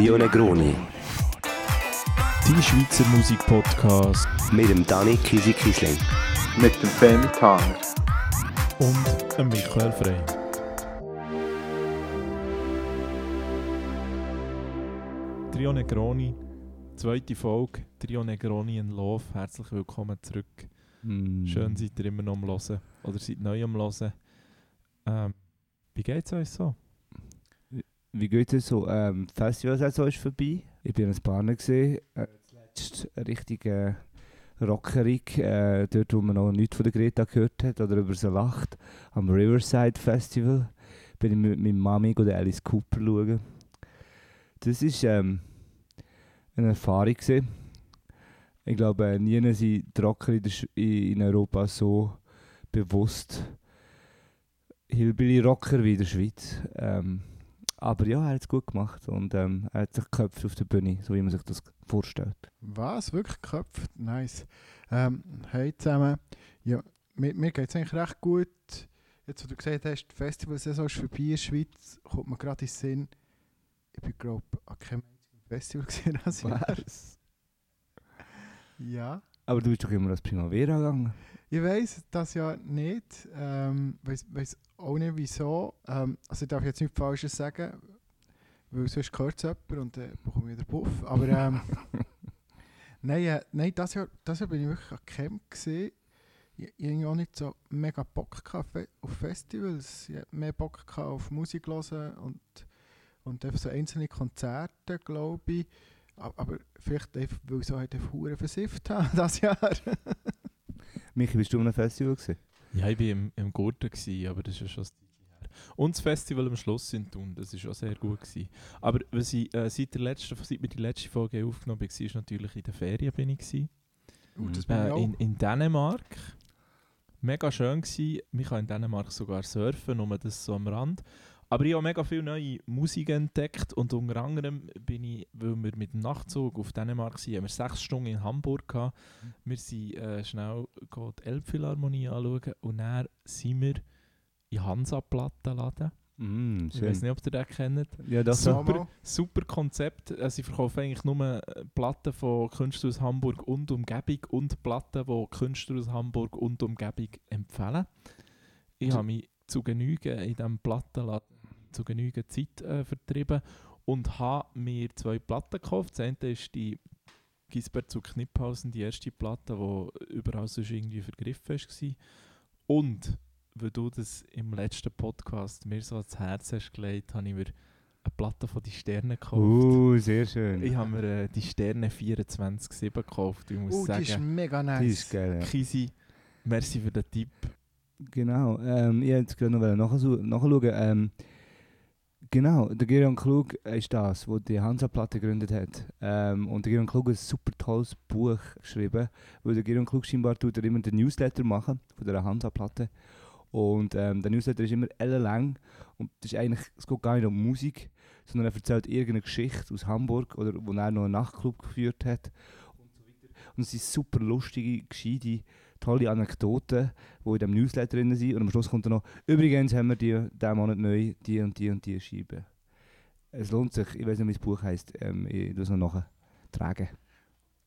Trio Negroni Dein Schweizer Musikpodcast mit dem Dani Kisi Kisling. mit dem Femi Tanger. und dem Michael Frey. Trio Negroni, zweite Folge, Trio Negroni in Love. Herzlich willkommen zurück. Mm. Schön seid ihr immer noch am Hören oder seid neu am Hören. Ähm, wie geht's euch so? Wie geht es so? Ähm, die Festivalsaison ist vorbei. Ich bin in Spanien gesehen. Äh, zuletzt eine richtige Rockerig, äh, dort wo man noch nichts von der Greta gehört hat oder über sie lacht. Am Riverside Festival bin ich mit meiner Mami oder Alice Cooper schauen. Das war ähm, eine Erfahrung. Gewesen. Ich glaube, äh, nie sind die Rocker in Europa so bewusst Hillbilly-Rocker wie in der Schweiz. Ähm, aber ja, er hat es gut gemacht und ähm, er hat sich geköpft auf der Bühne, so wie man sich das vorstellt. Was? Wirklich geköpft? Nice. Ähm, hey zusammen. Ja, mir, mir geht es eigentlich recht gut. Jetzt, wo du gesagt hast, die Festivalsaison ist vorbei in der Schweiz, kommt mir gerade in den Sinn, ich bin glaube an keinem einzigen Festival gesehen Jahr. Was? Ja. Aber du bist doch immer als Primavera gegangen. Ich weiß das ja nicht. Ähm, weiß auch nicht wieso. Ähm, also ich darf jetzt nichts Falsches sagen, weil sonst hört es jemand und dann bekomme ich wieder Puff. Aber ähm, nein, äh, nein das, Jahr, das Jahr bin ich wirklich an Camp gesehen. Ich, ich hatte auch nicht so mega Bock auf Festivals. Ich hatte mehr Bock auf Musik hören und, und einfach so einzelne Konzerte, glaube ich. Aber vielleicht einfach, weil ich so halt einfach versifft habe das Jahr. Michi, bist du an einem Festival gewesen? Ja, ich war im, im Gurten, gewesen, aber das ist ja schon her. Und das Festival am Schluss in Thun, das war auch sehr gut. Gewesen. Aber was ich, äh, seit, der letzten, seit wir die letzte Folge aufgenommen haben, war natürlich in der Ferien. Bin ich gewesen. Das Mhm. Äh, in, in Dänemark. Mega schön gewesen. Man kann in Dänemark sogar surfen, nur das so am Rand. Aber ich habe mega viele neue Musik entdeckt und unter anderem bin ich, weil wir mit dem Nachtzug auf Dänemark waren, haben wir sechs Stunden in Hamburg gehabt. Wir sind äh, schnell go die Elbphilharmonie anschauen und dann sind wir in Hansa-Plattenladen. Mm, Ich weiß nicht, ob ihr den kennt. Ja. So. super. Mal. Super Konzept. Äh, Sie verkaufen eigentlich nur äh, Platten von Künstlern aus Hamburg und Umgebung und Platten, die Künstler aus Hamburg und Umgebung empfehlen. Ich habe mich zu Genüge in diesem Plattenladen zu Genüge Zeit äh, vertrieben und habe mir zwei Platten gekauft. Das eine ist die Gisbert zu Kniphausen, die erste Platte, die überall sonst irgendwie vergriffen war. Und weil du das im letzten Podcast mir so ans Herz hast gelegt, habe ich mir eine Platte von die Sterne gekauft. Uh, sehr schön. Ich habe mir äh, die Sterne 24-7 gekauft. Ich muss Uh, die ist sagen, mega Die nice. ist geil. Ja. Kisi, merci für den Tipp. Genau. Ähm, ich wollte jetzt gerade noch nachschauen. nachschauen. Ähm, genau, der Gerion Klug ist das, der die Hansa-Platte gegründet hat. Ähm, und der Gerion Klug hat ein super tolles Buch geschrieben, weil der Gerion Klug scheinbar tut er immer den Newsletter machen von der Hansa-Platte. Und ähm, der Newsletter ist immer ellenlang und das ist eigentlich, es geht gar nicht um Musik, sondern er erzählt irgendeine Geschichte aus Hamburg oder wo er noch einen Nachtclub geführt hat und so weiter. Und es sind super lustige, gescheite, tolle Anekdoten, die in diesem Newsletter drin sind. Und am Schluss kommt dann noch, übrigens haben wir die, diesen Monat neu die und die und die Scheibe. Es lohnt sich, ich weiß nicht, wie das Buch heisst, ähm, ich tue es noch nachtragen.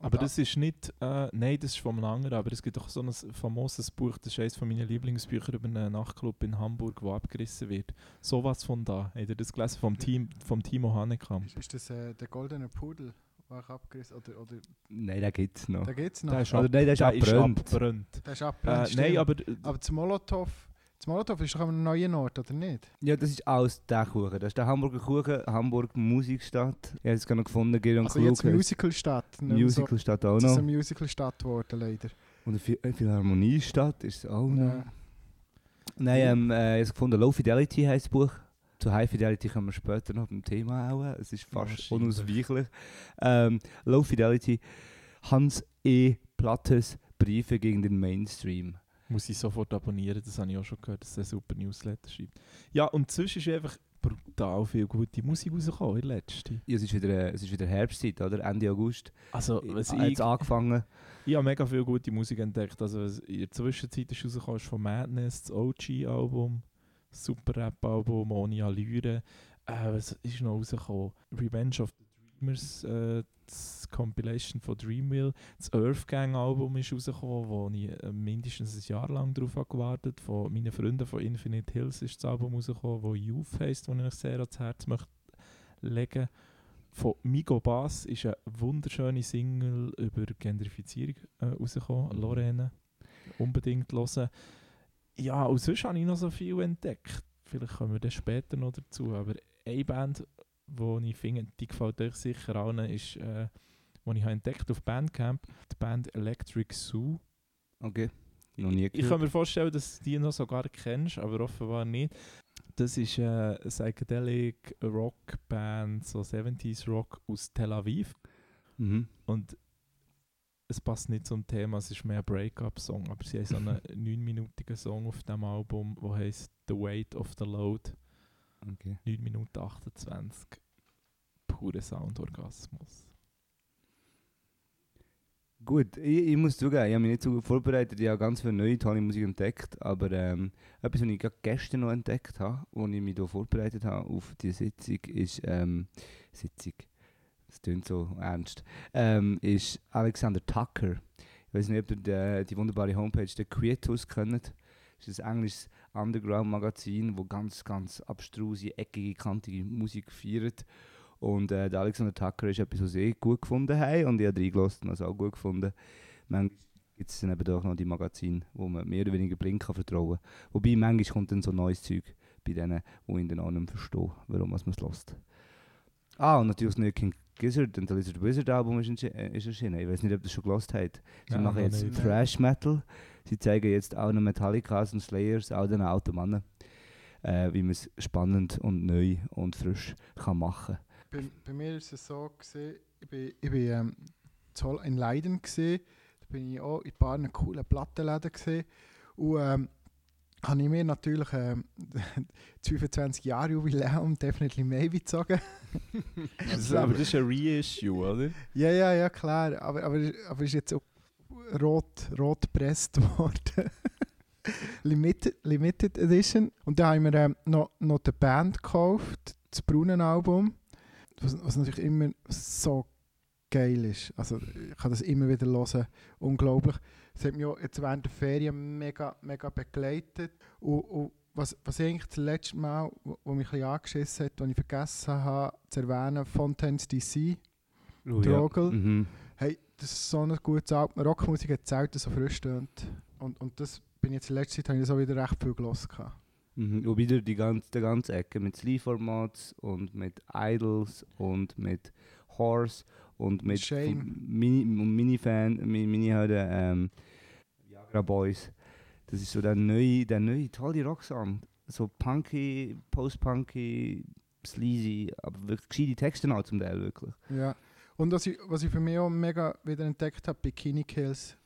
Aber das ist nicht, äh, nein, das ist von einem anderen, aber es gibt doch so ein famoses Buch, das ist eines von meinen Lieblingsbüchern über einen Nachtclub in Hamburg, wo abgerissen wird. Sowas von da. Habt ihr das gelesen? Vom, Team, vom Timo Hanekamp. Ist, ist das äh, der goldene Pudel, ich abgerissen oder, oder Nein, den gibt es noch. da gibt es noch? Der ist, Oder nein, der ist abgebrannt. Der ist Äh, abgebrannt, nein, aber Aber das Molotow, das Molotow ist doch an einem neuen Ort, oder nicht? Ja, das ist alles der Kuchen. Das ist der Hamburger Kuchen, Hamburg Musikstadt. Ich habe es gerade noch gefunden, Gerion Also Klug. jetzt Musicalstadt. mehr so- Musicalstadt auch Das ist noch. eine Musicalstadt geworden, leider. Und eine eine Philharmoniestadt ist es auch noch. Ja. Nein, ähm, äh, ich habe es gefunden, Low Fidelity heisst das Buch. Zu High Fidelity kommen wir später noch beim Thema auch. Es ist fast unausweichlich. Ähm, Low Fidelity, Hans E. Plattes Briefe gegen den Mainstream. Muss ich sofort abonnieren, das habe ich auch schon gehört, dass er super Newsletter schreibt. Ja, und sonst ist einfach brutal viel gute Musik rausgekommen in der letzten. Ja, es, ist wieder, äh, es ist wieder Herbstzeit, oder? Ende August. Also, was Hat ich, angefangen. ich habe mega viel gute Musik entdeckt. Also, was in der Zwischenzeit ist rausgekommen, ist von Madness, das OG-Album, Super Rap-Album, ohne Allüre. Äh, was ist noch rausgekommen? Revenge of the Dreamers, äh, das Compilation von Dreamville. Das Earth Gang Album ist rausgekommen, wo ich äh, mindestens ein Jahr lang darauf habe gewartet Von meinen Freunden von Infinite Hills ist das Album rausgekommen, wo Youth heisst, das ich euch sehr ans Herz möchte legen. Von Migo Bass ist eine wunderschöne Single über Gentrifizierung äh, rausgekommen. Lorraine. Unbedingt hören. Ja, und sonst habe ich noch so viel entdeckt. Vielleicht kommen wir dann später noch dazu. Aber eine Band, die ich finde, die gefällt euch sicher allen, ist, äh, die ich habe entdeckt auf Bandcamp, die Band Electric Zoo. Okay. Noch nie Ich kann mir vorstellen, dass du die noch sogar kennst, aber offenbar nicht. Das ist eine Psychedelic Rock Band, so 70s Rock aus Tel Aviv. Mhm. Und es passt nicht zum Thema, es ist mehr ein Breakup-Song, aber sie haben so einen 9-minütigen Song auf dem Album, der heißt The Weight of the Load. Okay. 9 Minuten 28. Pure Soundorgasmus. Gut, ich, ich muss zugeben, ich habe mich nicht so gut vorbereitet. Ich habe ganz viel neue tolle Musik entdeckt. Aber ähm, etwas, was ich gerade gestern noch entdeckt habe, als ich mich hier vorbereitet habe auf die Sitzung, ist. Ähm, Sitzung. Das klingt so ernst. Ähm, ist Alexander Tucker. Ich weiß nicht, ob ihr die, die wunderbare Homepage der Quietus kennt. Das ist ein englisches Underground-Magazin, wo ganz, ganz abstruse, eckige, kantige Musik feiert. Und äh, der Alexander Tucker ist etwas, was ich gut gefunden habe und ich habe reingelassen und es auch gut gefunden. Manchmal gibt es dann eben doch noch die Magazine, wo man mehr oder weniger blind kann vertrauen kann. Wobei manchmal kommt dann so neues Zeug bei denen, wo ich dann auch nicht verstehe, warum man es lässt. Ah, und natürlich das neue King Gizzard und der Lizard Wizard Album ist, äh, ist erschienen. Ich weiß nicht, ob ihr das schon gelost habt. Sie Ja, machen jetzt nicht. Thrash Metal. Sie zeigen jetzt auch noch Metallicas und Slayers, auch den alten Mannen, äh, wie man es spannend und neu und frisch kann machen Bei, bei mir ist es so, gewesen, ich bin, ich bin ähm, in Leiden, gewesen, da bin ich auch in ein paar coolen Plattenläden gesehen und ähm, habe ich mir natürlich ähm, das 25 Jahre Jubiläum Definitely Maybe gezogen. Das, aber das ist ein Reissue, oder? Ja, ja, ja, klar, aber, aber, aber ist jetzt auch rot, rot gepresst worden. Limited, Limited Edition. Und da haben wir ähm, noch, noch die Band gekauft, das Brunnen-Album, was, was natürlich immer so geil ist. Also ich kann das immer wieder hören. Unglaublich. Es hat mich auch jetzt während der Ferien mega, mega begleitet. Und, und was, was ich eigentlich das letzte Mal, wo, wo mich ein bisschen angeschissen hat, was ich vergessen habe zu erwähnen, Fontaines DC. Oh, Drogel. Mhm. Hey, das ist so ein gutes Album. Rockmusik hat selten so frisch tönt. Und, und das bin ich jetzt in letzter Zeit habe ich so wieder recht viel gehört. Mhm. Und wieder die ganze, die ganze Ecke mit Sleeve-Formats und mit Idols und mit Horse und mit Mini, und Minifan, Mi- Mini halt, ähm, Viagra Boys. Das ist so der neue, der neue tolle Rocksong. So punky, post-punky, sleazy, aber wirklich gescheite Texte noch zum Teil wirklich. Ja. Und was ich, was ich für mich auch mega wieder entdeckt habe, Bikini Kills,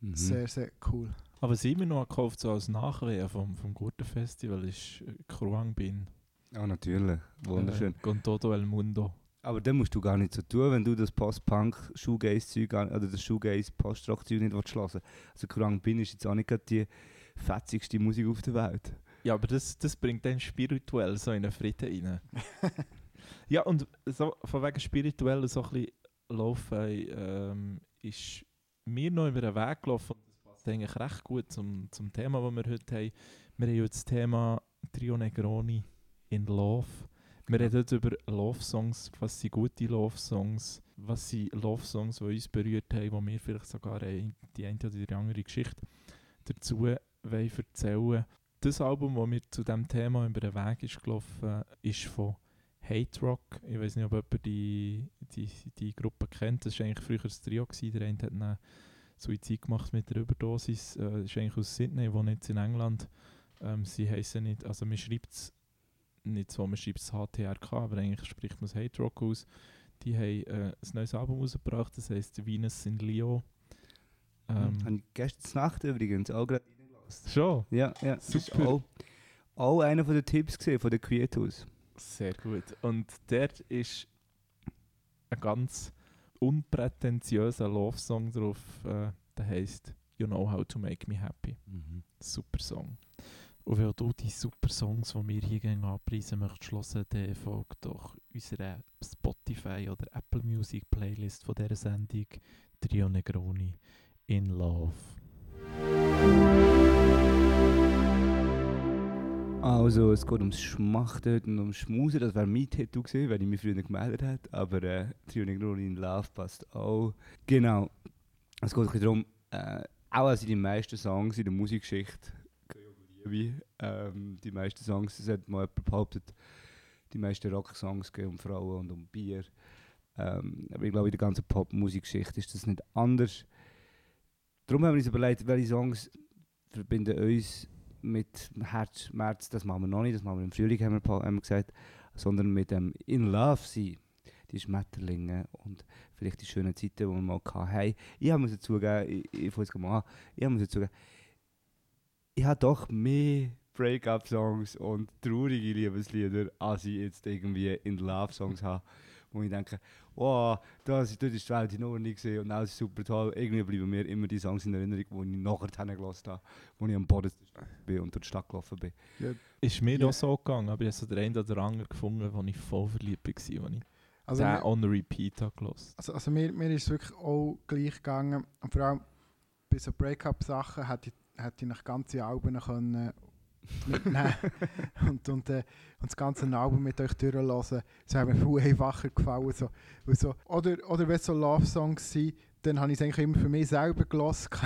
Mhm. sehr, sehr cool. Aber sie mir noch gekauft so als Nachwehen vom, vom Gurtenfestival ist äh, Kruang Bin. Ja, natürlich. Wunderschön. Äh, con todo el mundo. Aber dann musst du gar nicht so tun, wenn du das Post-Punk, Shoegaze-Zeug oder das Shoegaze Post-Rock-Zeug nicht willst hören Also Kurang Bin ist jetzt auch nicht die fetzigste Musik auf der Welt. Ja, aber das, das bringt dann spirituell so in einen Frieden rein. ja, und so, von wegen spirituell so ein bisschen laufen, ähm, ist mir noch über den Weg gelaufen. Und das passt eigentlich recht gut zum, zum Thema, das wir heute haben. Wir haben jetzt das Thema Trio Negroni in Love. Wir reden heute über Love-Songs, was sind gute Love-Songs, was sind Love-Songs, die uns berührt haben, wo wir vielleicht sogar die eine oder die andere Geschichte dazu wollen erzählen Das Album, das mir zu diesem Thema über den Weg ist gelaufen, ist von Hate Rock. Ich weiß nicht, ob jemand die, die, die Gruppe kennt. Das war eigentlich früher ein Trio. Gewesen. Der eine hat einen Suizid gemacht mit der Überdosis. Äh, das ist eigentlich aus Sydney, wohnt jetzt in England. Ähm, sie heißen nicht, also man schreibt es nicht so, man schreibt es HTRK, aber eigentlich spricht man es Hate Rock aus. Die haben äh, ein neues Album rausgebracht, das heisst Venus in Leo. Ähm, Habe ich gestern Nacht übrigens auch gerade reingelassen. schon? Ja, ja. Super. auch, auch einer von den Tipps gesehen von den Quietus. Sehr gut. Und dort ist ein ganz unprätentiöser Love-Song drauf, äh, der heißt You Know How to Make Me Happy. Super Song. Und wenn du die super Songs, die wir hier gerne anpreisen möchtest, hören, dann folgt doch unserer Spotify oder Apple Music Playlist von dieser Sendung Trio Negroni in Love. Also, es geht ums Schmachten und ums Schmusen. Das wäre mein Tattoo gewesen, wenn ich mich früher gemeldet hätte. Aber äh, Trio Negroni in Love passt auch. Genau. Es geht ein bisschen darum, äh, auch also die meisten Songs in der Musikgeschichte Liebe. Ähm, die meisten Songs, das hat mal jemand behauptet, die meisten Rocksongs gehen um Frauen und um Bier. Ähm, aber ich glaube, in der ganzen Popmusikgeschichte ist das nicht anders. Darum haben wir uns überlegt, welche Songs verbinden uns mit Herz, März, das machen wir noch nicht, das machen wir im Frühling, haben wir, haben wir gesagt, sondern mit dem In Love sein. Die Schmetterlinge und vielleicht die schönen Zeiten, die wir mal hatten. Ich muss zugeben, ich, ich jetzt mal an, ich muss zugeben, ich habe doch mehr Break-up-Songs und traurige Liebeslieder, als ich jetzt irgendwie In Love-Songs habe, wo ich denke, wow, das, ist- dort ist die Welt in Ordnung gewesen und alles super toll. Irgendwie bleiben mir immer die Songs in Erinnerung, die ich nachher gelassen habe, wo ich am Boden bin und durch die Stadt gelaufen bin. Ist mir Ja. auch so gegangen, aber ich habe so den einen oder anderen gefunden, wo ich voll verliebt war, wo ich Also, den mir, on repeat habe gehört. also, also mir, mir ist es wirklich auch gleich gegangen. Und vor allem bei so Break-up-Sachen hätte ich, hätte ich nach ganze Alben können mitnehmen und, und, äh, und das ganze Album mit euch durchlassen. Das hat mir viel einfacher gefallen. So, so, oder, oder wenn es so Love-Songs sind, dann habe ich es eigentlich immer für mich selber gelassen.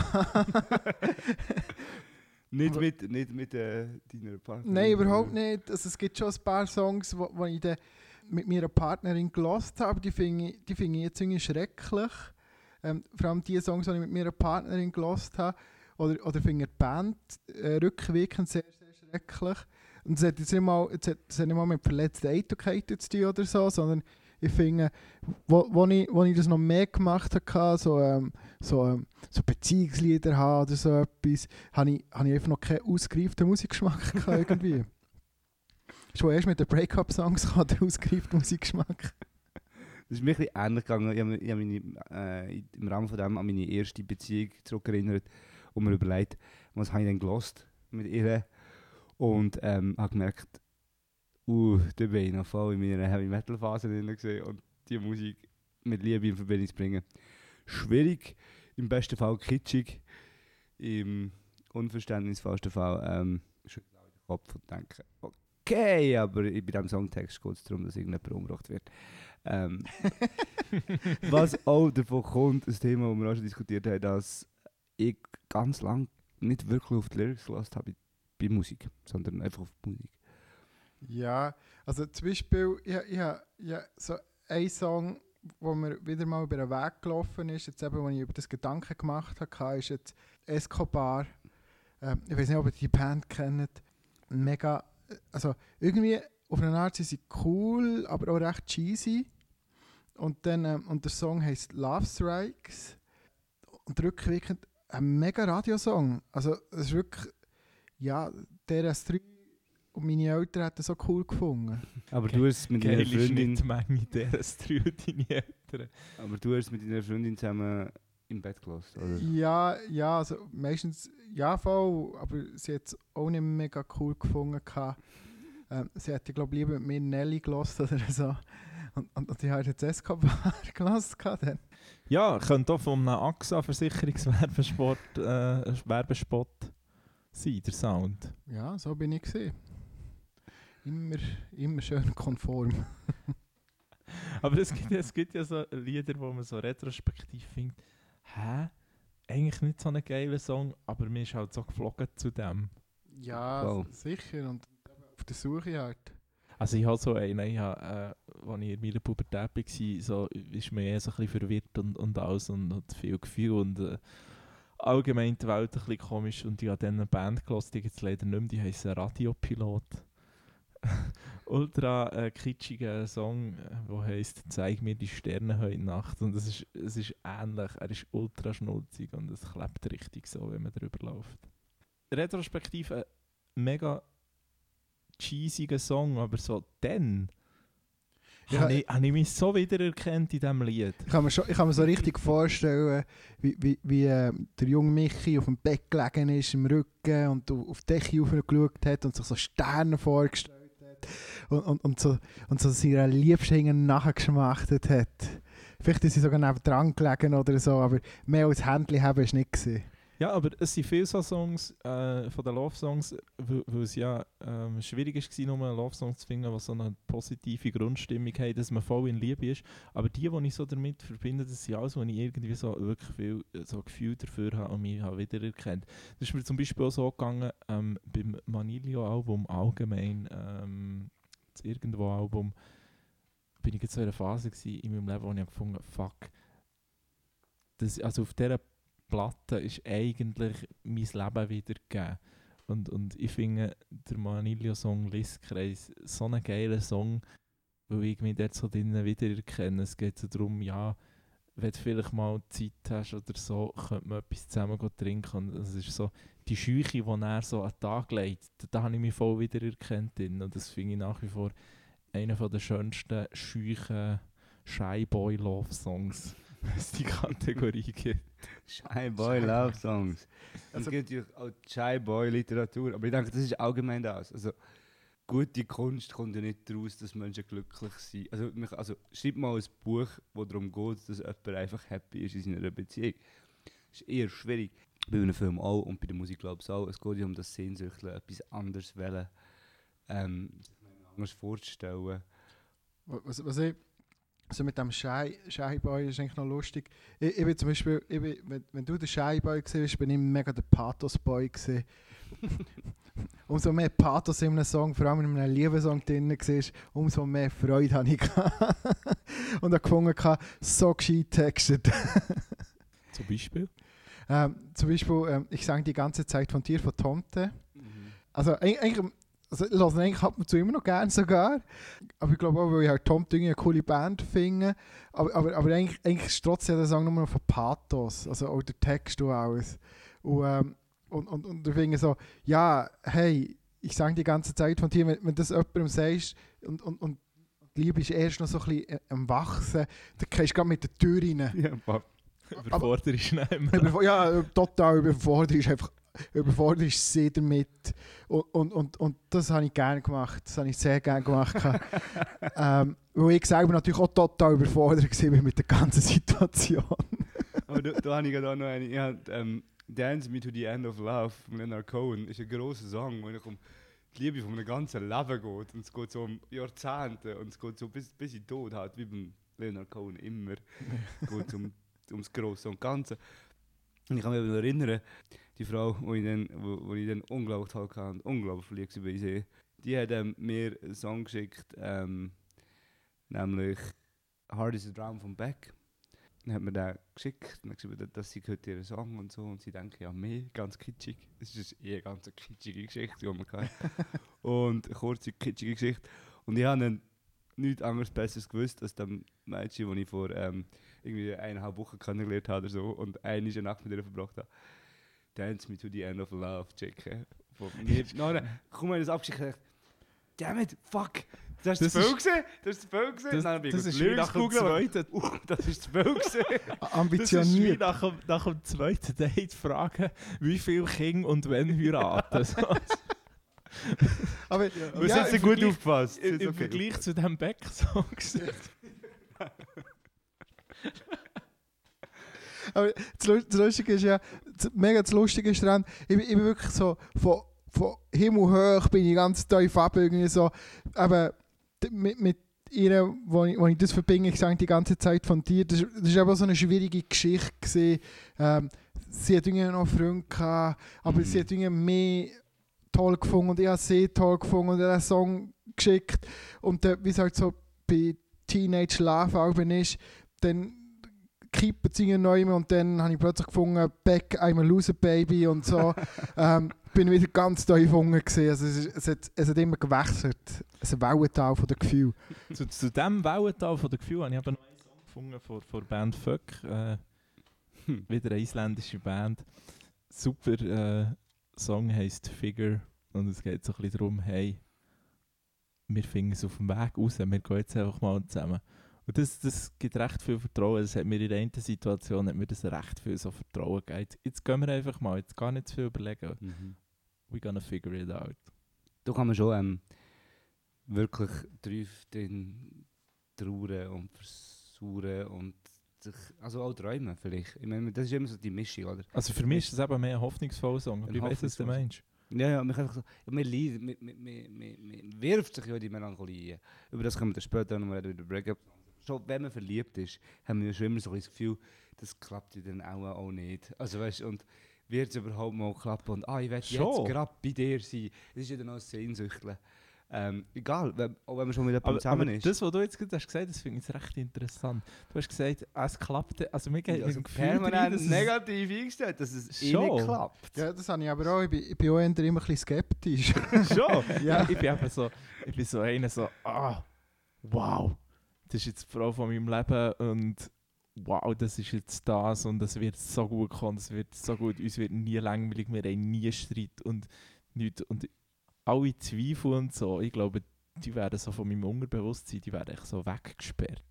Nicht Aber- mit, nicht mit äh, deiner Partnerin? Nein, überhaupt nicht. Also, es gibt schon ein paar Songs, wo, wo ich dann mit meiner Partnerin gelost habe, die finde ich, die finde ich jetzt irgendwie schrecklich. Ähm, vor allem die Songs, die ich mit meiner Partnerin gelost habe, oder, oder finde die Band äh, rückwirkend sehr, sehr schrecklich. Und es hat jetzt nicht mal, es hat, es hat nicht mal mit verletzten Eitelkeiten zu tun oder so, sondern ich finde, wo, wo, ich, wo ich das noch mehr gemacht habe, so, ähm, so, ähm, so Beziehungslieder haben oder so etwas, habe ich, habe ich einfach noch keinen ausgereiften Musikgeschmack gehabt irgendwie. Schon erst mit den Break-up-Songs kam der ausgereifte Musikgeschmack. Das ist mir ein ähnlich gegangen. Ich habe mich- äh, im Rahmen von dem an meine erste Beziehung zurückerinnert und mir überlegt, was habe ich denn gelost mit ihr. Und ähm, habe gemerkt, uh, da bin ich noch voll in meiner Heavy Metal Phase drin und die Musik mit Liebe in Verbindung zu bringen. Schwierig, im besten Fall kitschig, im unverständnisvollsten Fall ähm, schüttel ich den Kopf und denke, okay, aber bei diesem Songtext geht es darum, dass irgendjemand umgebracht wird. Ähm, was auch davon kommt, ein Thema, das wir auch schon diskutiert haben, dass ich ganz lange nicht wirklich auf die Lyrics gelassen habe bei, Musik, sondern einfach auf die Musik. Ja, also zum Beispiel, ich, ich, ich, so ein Song, wo mir wieder mal über den Weg gelaufen ist, jetzt eben, als ich über das Gedanken gemacht habe, ist jetzt Escobar. Ähm, ich weiß nicht, ob ihr die Band kennt. Mega, also irgendwie auf eine Art sind sie cool, aber auch recht cheesy. Und, dann, ähm, und der Song heißt Love Strikes. Und rückwirkend ein mega Radiosong. Also es ist wirklich, ja, der S3 und meine Eltern hätten es so cool gefunden. Aber du hast es mit deiner Freundin, nicht die Menge deres drei deine Eltern. aber du hast es mit deiner Freundin zusammen im Bett gelassen, oder? Ja, ja, also meistens ja voll, aber sie hat es auch nicht mega cool gefunden. Ähm, sie hätte, glaube ich, lieber mit mir Nelly gelassen oder so. Und, und, und ich habe jetzt Escobar gelassen. Dann. Ja, könnte auch von einem AXA-Versicherungswerbespot äh, Werbespot sein, der Sound. Ja, so bin ich gesehen. Immer, immer schön konform. Aber es gibt, es gibt ja so Lieder, wo man so retrospektiv findet, hä? Eigentlich nicht so ein geiler Song, aber mir ist halt so geflogen zu dem. Ja, Wow. sicher. Und auf der Suche halt. Also ich habe so einen, ich habe, äh, als ich in meiner Pubertät war, so, ist mir eher so ein bisschen verwirrt und, und alles und hat viel Gefühl und äh, allgemein die Welt ein bisschen komisch und ich habe dann eine Band gehört, die gibt es leider nicht mehr, die heisst Radiopilot. Ultra äh, kitschiger Song, der heisst «Zeig mir die Sterne heute Nacht» und es ist, es ist ähnlich, er ist ultra schnulzig und es klebt richtig so, wenn man drüber läuft. Retrospektiv ein mega cheesiger Song, aber so dann Ja, habe ich, habe ich mich so wiedererkannt in diesem Lied. Ich kann mir, schon, ich kann mir so richtig vorstellen, wie, wie, wie äh, der junge Michi auf dem Bett gelegen ist, im Rücken und au- auf die Decke geschaut hat und sich so Sterne vorgestellt hat und, und, und, so, und so seiner Liebsten nachgeschmachtet hat. Vielleicht ist sie sogar neben dran gelegen oder so, aber mehr als Händchen haben ist nicht gewesen. Ja, aber es sind viele so Songs äh, von den Love-Songs, weil weil es ja ähm, schwierig war, nur einen Love-Song zu finden, der so eine positive Grundstimmung hat, dass man voll in Liebe ist. Aber die, die ich so damit verbinde, das sind alles, wo ich irgendwie so wirklich viel äh, so Gefühl dafür habe und mich habe wiedererkannt. Das ist mir zum Beispiel auch so gegangen ähm, beim Manilio-Album allgemein, ähm, das Irgendwo-Album, bin ich jetzt so in einer Phase in meinem Leben, wo ich gefunden fuck, das, also auf dieser Platte ist eigentlich mein Leben wiedergegeben. Und, und ich finde der Manilio-Song Listkreis so einen geilen Song, weil ich mich dort so drinnen wiedererkenne. Es geht so darum, ja, wenn du vielleicht mal Zeit hast oder so, könnte man etwas zusammen trinken. Und es ist so die Scheuche, die er so an den Tag legt, da, da habe ich mich voll wiedererkannt. Und das finde ich nach wie vor einer der schönsten, scheuchen Shy Boy Love Songs, es die Kategorie gibt. Shy Boy Love Songs. Es Also- gibt natürlich auch Shy Boy Literatur, aber ich denke, das ist allgemein das. Also, gute Kunst kommt ja nicht daraus, dass Menschen glücklich sind. Also, also schreib mal ein Buch, wo darum geht, dass jemand einfach happy ist in seiner Beziehung. Das ist eher schwierig. Bei einem Film auch und bei der Musik glaube ich auch. Es geht ja um das Sehnsüchteln, etwas anderes wollen, ähm, sich anders vorzustellen. Was, was ich, also mit dem Shy, Shy Boy ist eigentlich noch lustig. Ich, ich bin zum Beispiel, ich bin, wenn, wenn du der Shy Boy warst, bin ich mega der Pathos Boy. Gewesen. umso mehr Pathos in einem Song, vor allem in einem Liebessong drin war, umso mehr Freude habe ich. Und habe gefunden, so gescheit textet. Zum Beispiel? ähm, zum Beispiel, ähm, ich sang die ganze Zeit von dir, von Tomte. Also eig- eigentlich, also ich höre eigentlich ab und zu immer noch gerne sogar. Aber ich glaube auch, weil ich halt Tom Dünge eine coole Band finde. Aber, aber, aber eigentlich, eigentlich ist trotzdem der Song nur noch von Pathos. Also auch der Text und alles. Und, ähm, und, und, und ich finde so, ja, hey, ich sage die ganze Zeit von dir, wenn, wenn das jemandem sagst und, und, und die Liebe ist erst noch so ein bisschen äh, am Wachsen, dann gehst du gerade mit der Tür rein. Ja, Überfordert ist nicht mehr. Überfor ja, total überfordert ist einfach überfordert ist sie damit und, und, und, und das habe ich gerne gemacht, das habe ich sehr gerne gemacht ähm, weil ich selber natürlich auch total überfordert war mit der ganzen Situation Aber da, da habe ich gerade auch noch eine. Ich hab, ähm, Dance Me to the End of Love von Leonard Cohen ist ein grosser Song, wo es um die Liebe von einem ganzen Leben geht. Und es geht so um Jahrzehnte und es geht so bis, bis in Tod halt, wie beim Leonard Cohen immer. Es geht um, ums Grosse und Ganze. Und ich kann mich erinnern, die Frau, wo ich dann, wo, wo ich dann unglaublich toll hatte und unglaublich verliebt war bei sie, die hat ähm, mir einen Song geschickt, ähm, nämlich Hard is a Drum von Beck. Dann hat mir den geschickt und hat geschrieben, dass sie hört ihren Song und so und sie denken ja mehr, ganz kitschig. Es ist eh eine ganz kitschige Geschichte, die man kann. und eine kurze kitschige Geschichte. Und ich habe dann nichts anderes Besseres gewusst als dem Mädchen, das ich vor ähm, irgendwie eineinhalb Wochen kennengelernt habe oder so und eine Nacht mit ihr verbracht habe. Dance Me to the End of Love, checken. Von mir. Nein, komm mal, das abgeschickt damn it, fuck. Das ist Das viel ist- gewesen? Das ist viel gewesen? Das, Dann bin ich das ist wie nach dem zweiten... Uh, das ist zu viel gewesen. Das ist ambitioniert nach dem, nach dem zweiten Date fragen, wie viele Kinder und wann heiraten. Aber ja, ja, im gut aufgepasst. Im, okay. Vergleich zu dem Beck-Song. Aber das, Lu- das Lustige ist ja, das, mega das Lustige ist daran, ich, ich bin wirklich so von, von Himmel hoch, bin ich ganz tief ab, irgendwie so, aber mit, mit ihr, wo ich, wo ich das verbinde, ich sage die ganze Zeit von dir, das, das ist aber so eine schwierige Geschichte gewesen. Ähm, sie hat irgendwie noch Freunde gehabt, aber Mhm. sie hat irgendwie mehr toll gefunden und ich habe sie toll gefunden und einen Song geschickt und äh, wie es halt so bei Teenage Love Alben ist, dann kippt es irgendwie neu und dann habe ich plötzlich gefunden, Back, I'm a Loser Baby und so. ähm, bin wieder ganz tief unten gesehen. Also es, ist, es, hat, es hat immer gewechselt. Es ist ein Wellental von den Gefühlen. zu, zu diesem Wellental von der Gefühl habe ich aber noch einen Song gefunden von, von der Band Fuck. Äh, Hm. wieder eine isländische Band. Super äh, Song heisst Figure und es geht so ein bisschen darum, hey, wir finden es auf dem Weg raus, wir gehen jetzt einfach mal zusammen. Und das, das gibt recht viel Vertrauen. Das hat mir in der einen Situation hat mir das recht viel so Vertrauen gegeben. Jetzt, jetzt gehen wir einfach mal, jetzt gar nicht zu viel überlegen. Mhm. We're gonna figure it out. Da kann man schon ähm, wirklich drauf den trauern und versuchen und sich, also auch träumen vielleicht. Ich meine, das ist immer so die Mischung, oder? Also für mich ist es eben mehr ein hoffnungsvoller Song. Ein ich weiß, was du meinst. Ja, ja, man, einfach so, man, leidet, man, man, man, man, wirft sich ja in die Melancholie. Über das können wir dann später noch mal reden, über Breakup. Schon wenn man verliebt ist, haben wir schon immer so das Gefühl, das klappt ja dann auch, auch nicht. Also weißt und wird es überhaupt mal klappen und ah, ich will Schon. jetzt gerade bei dir sein. Das ist ja dann auch ein Sehnsüchteln. Ähm, egal, wenn, auch wenn man schon mit jemandem Aber, zusammen aber ist. das, was du jetzt gerade hast gesagt das finde ich jetzt recht interessant. Du hast gesagt, es klappte, also mir geht Ja, also rein, permanent es- negativ eingestellt, dass es eh Schon. nicht klappt. Ja, das habe ich aber auch. Ich bin, ich bin auch immer ein bisschen skeptisch. Schon? Ja. Ich bin eben so, ich bin so einer so, ah, wow, das ist jetzt die Frau von meinem Leben und wow, das ist jetzt das und es wird so gut kommen, es wird so gut, uns wird nie langweilig, wir haben nie Streit und nichts. Und alle Zweifel und so, ich glaube, die werden so von meinem Unterbewusstsein, die werden echt so weggesperrt.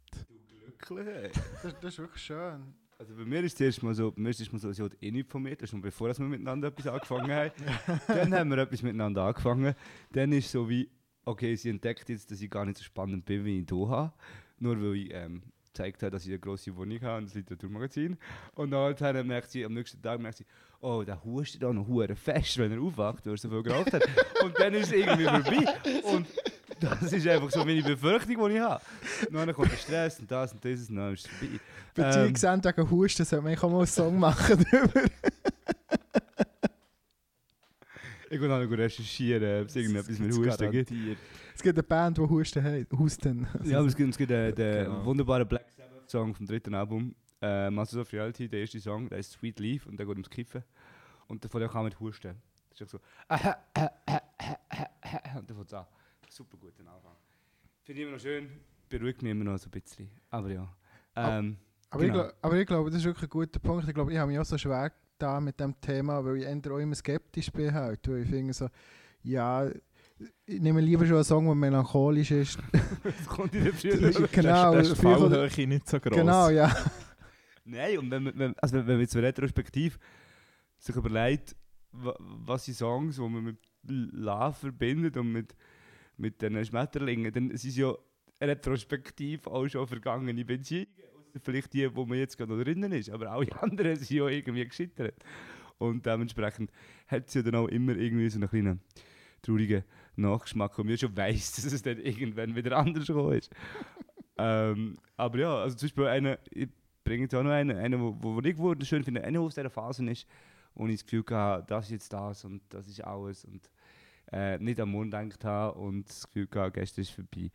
Glücklich. Das, das ist wirklich schön. Also bei mir ist es erst mal so, bei mir ist es mal so, sie hat eh nichts von mir, das ist schon bevor wir miteinander etwas angefangen haben. dann haben wir etwas miteinander angefangen. Dann ist so wie, okay, sie entdeckt jetzt, dass ich gar nicht so spannend bin, wie ich hier habe. Nur weil ich ähm, gezeigt habe, dass ich eine grosse Wohnung habe und das Literaturmagazin. Und dann merkt sie, am nächsten Tag merkt sie, oh, der hustet da noch hure fest, wenn er aufwacht, weil er so viel geraucht hat. und dann ist es irgendwie vorbei. Und das ist einfach so meine Befürchtung, die ich habe. Und dann kommt der Stress und das und dieses und dann ist es vorbei. Beziehungsende wegen Husten sollte man auch mal einen Song machen darüber. Ich kann auch noch recherchieren, ob es irgendetwas mit Husten gibt. Es gibt eine Band, die Husten. Husten. Ja, aber es gibt, es gibt äh, den Genau. wunderbaren Black Sabbath Song vom dritten Album, äh, Masters of Reality, der erste Song, der ist Sweet Leaf und der geht ums Kiffen. Und von dem kann man mit Husten. Das ist auch so. Und dann fängt es an. Super guter Anfang. Finde ich immer noch schön, beruhigt mich immer noch so ein bisschen. Aber ja. Ähm, Aber, ich Genau. glaub, aber ich glaube, das ist wirklich ein guter Punkt. Ich glaube, ich habe mich auch so schwer da mit dem Thema, weil ich eher auch immer skeptisch bin. Halt. Weil ich finde so, ja, ich nehme lieber schon einen Song, der melancholisch ist. das kommt in der Früh. genau, das ist die früher- Fallhöhe nicht so groß. genau, ja. Nein, und wenn, man- wenn, also wenn man jetzt so retrospektiv sich überlegt, wa- was sind Songs, die man mit Love verbindet und mit, mit den Schmetterlingen, dann sind es ja retrospektiv auch schon vergangene Beziehungen. Vielleicht die, wo man jetzt gerade noch drinnen ist. Aber auch die anderen sind ja irgendwie gescheitert. Und dementsprechend hat es ja dann auch immer irgendwie so einen kleinen traurigen Nachgeschmack, und man schon weiss, dass es dann irgendwann wieder anders ist. ähm, aber ja, also zum Beispiel einer, ich bringe jetzt auch noch einen, einen wo, wo ich wo schön finde, einer, der aus dieser Phase ist, wo ich das Gefühl hatte, das ist jetzt das und das ist alles und äh, nicht am Morgen gedacht habe und das Gefühl hatte, gestern ist vorbei.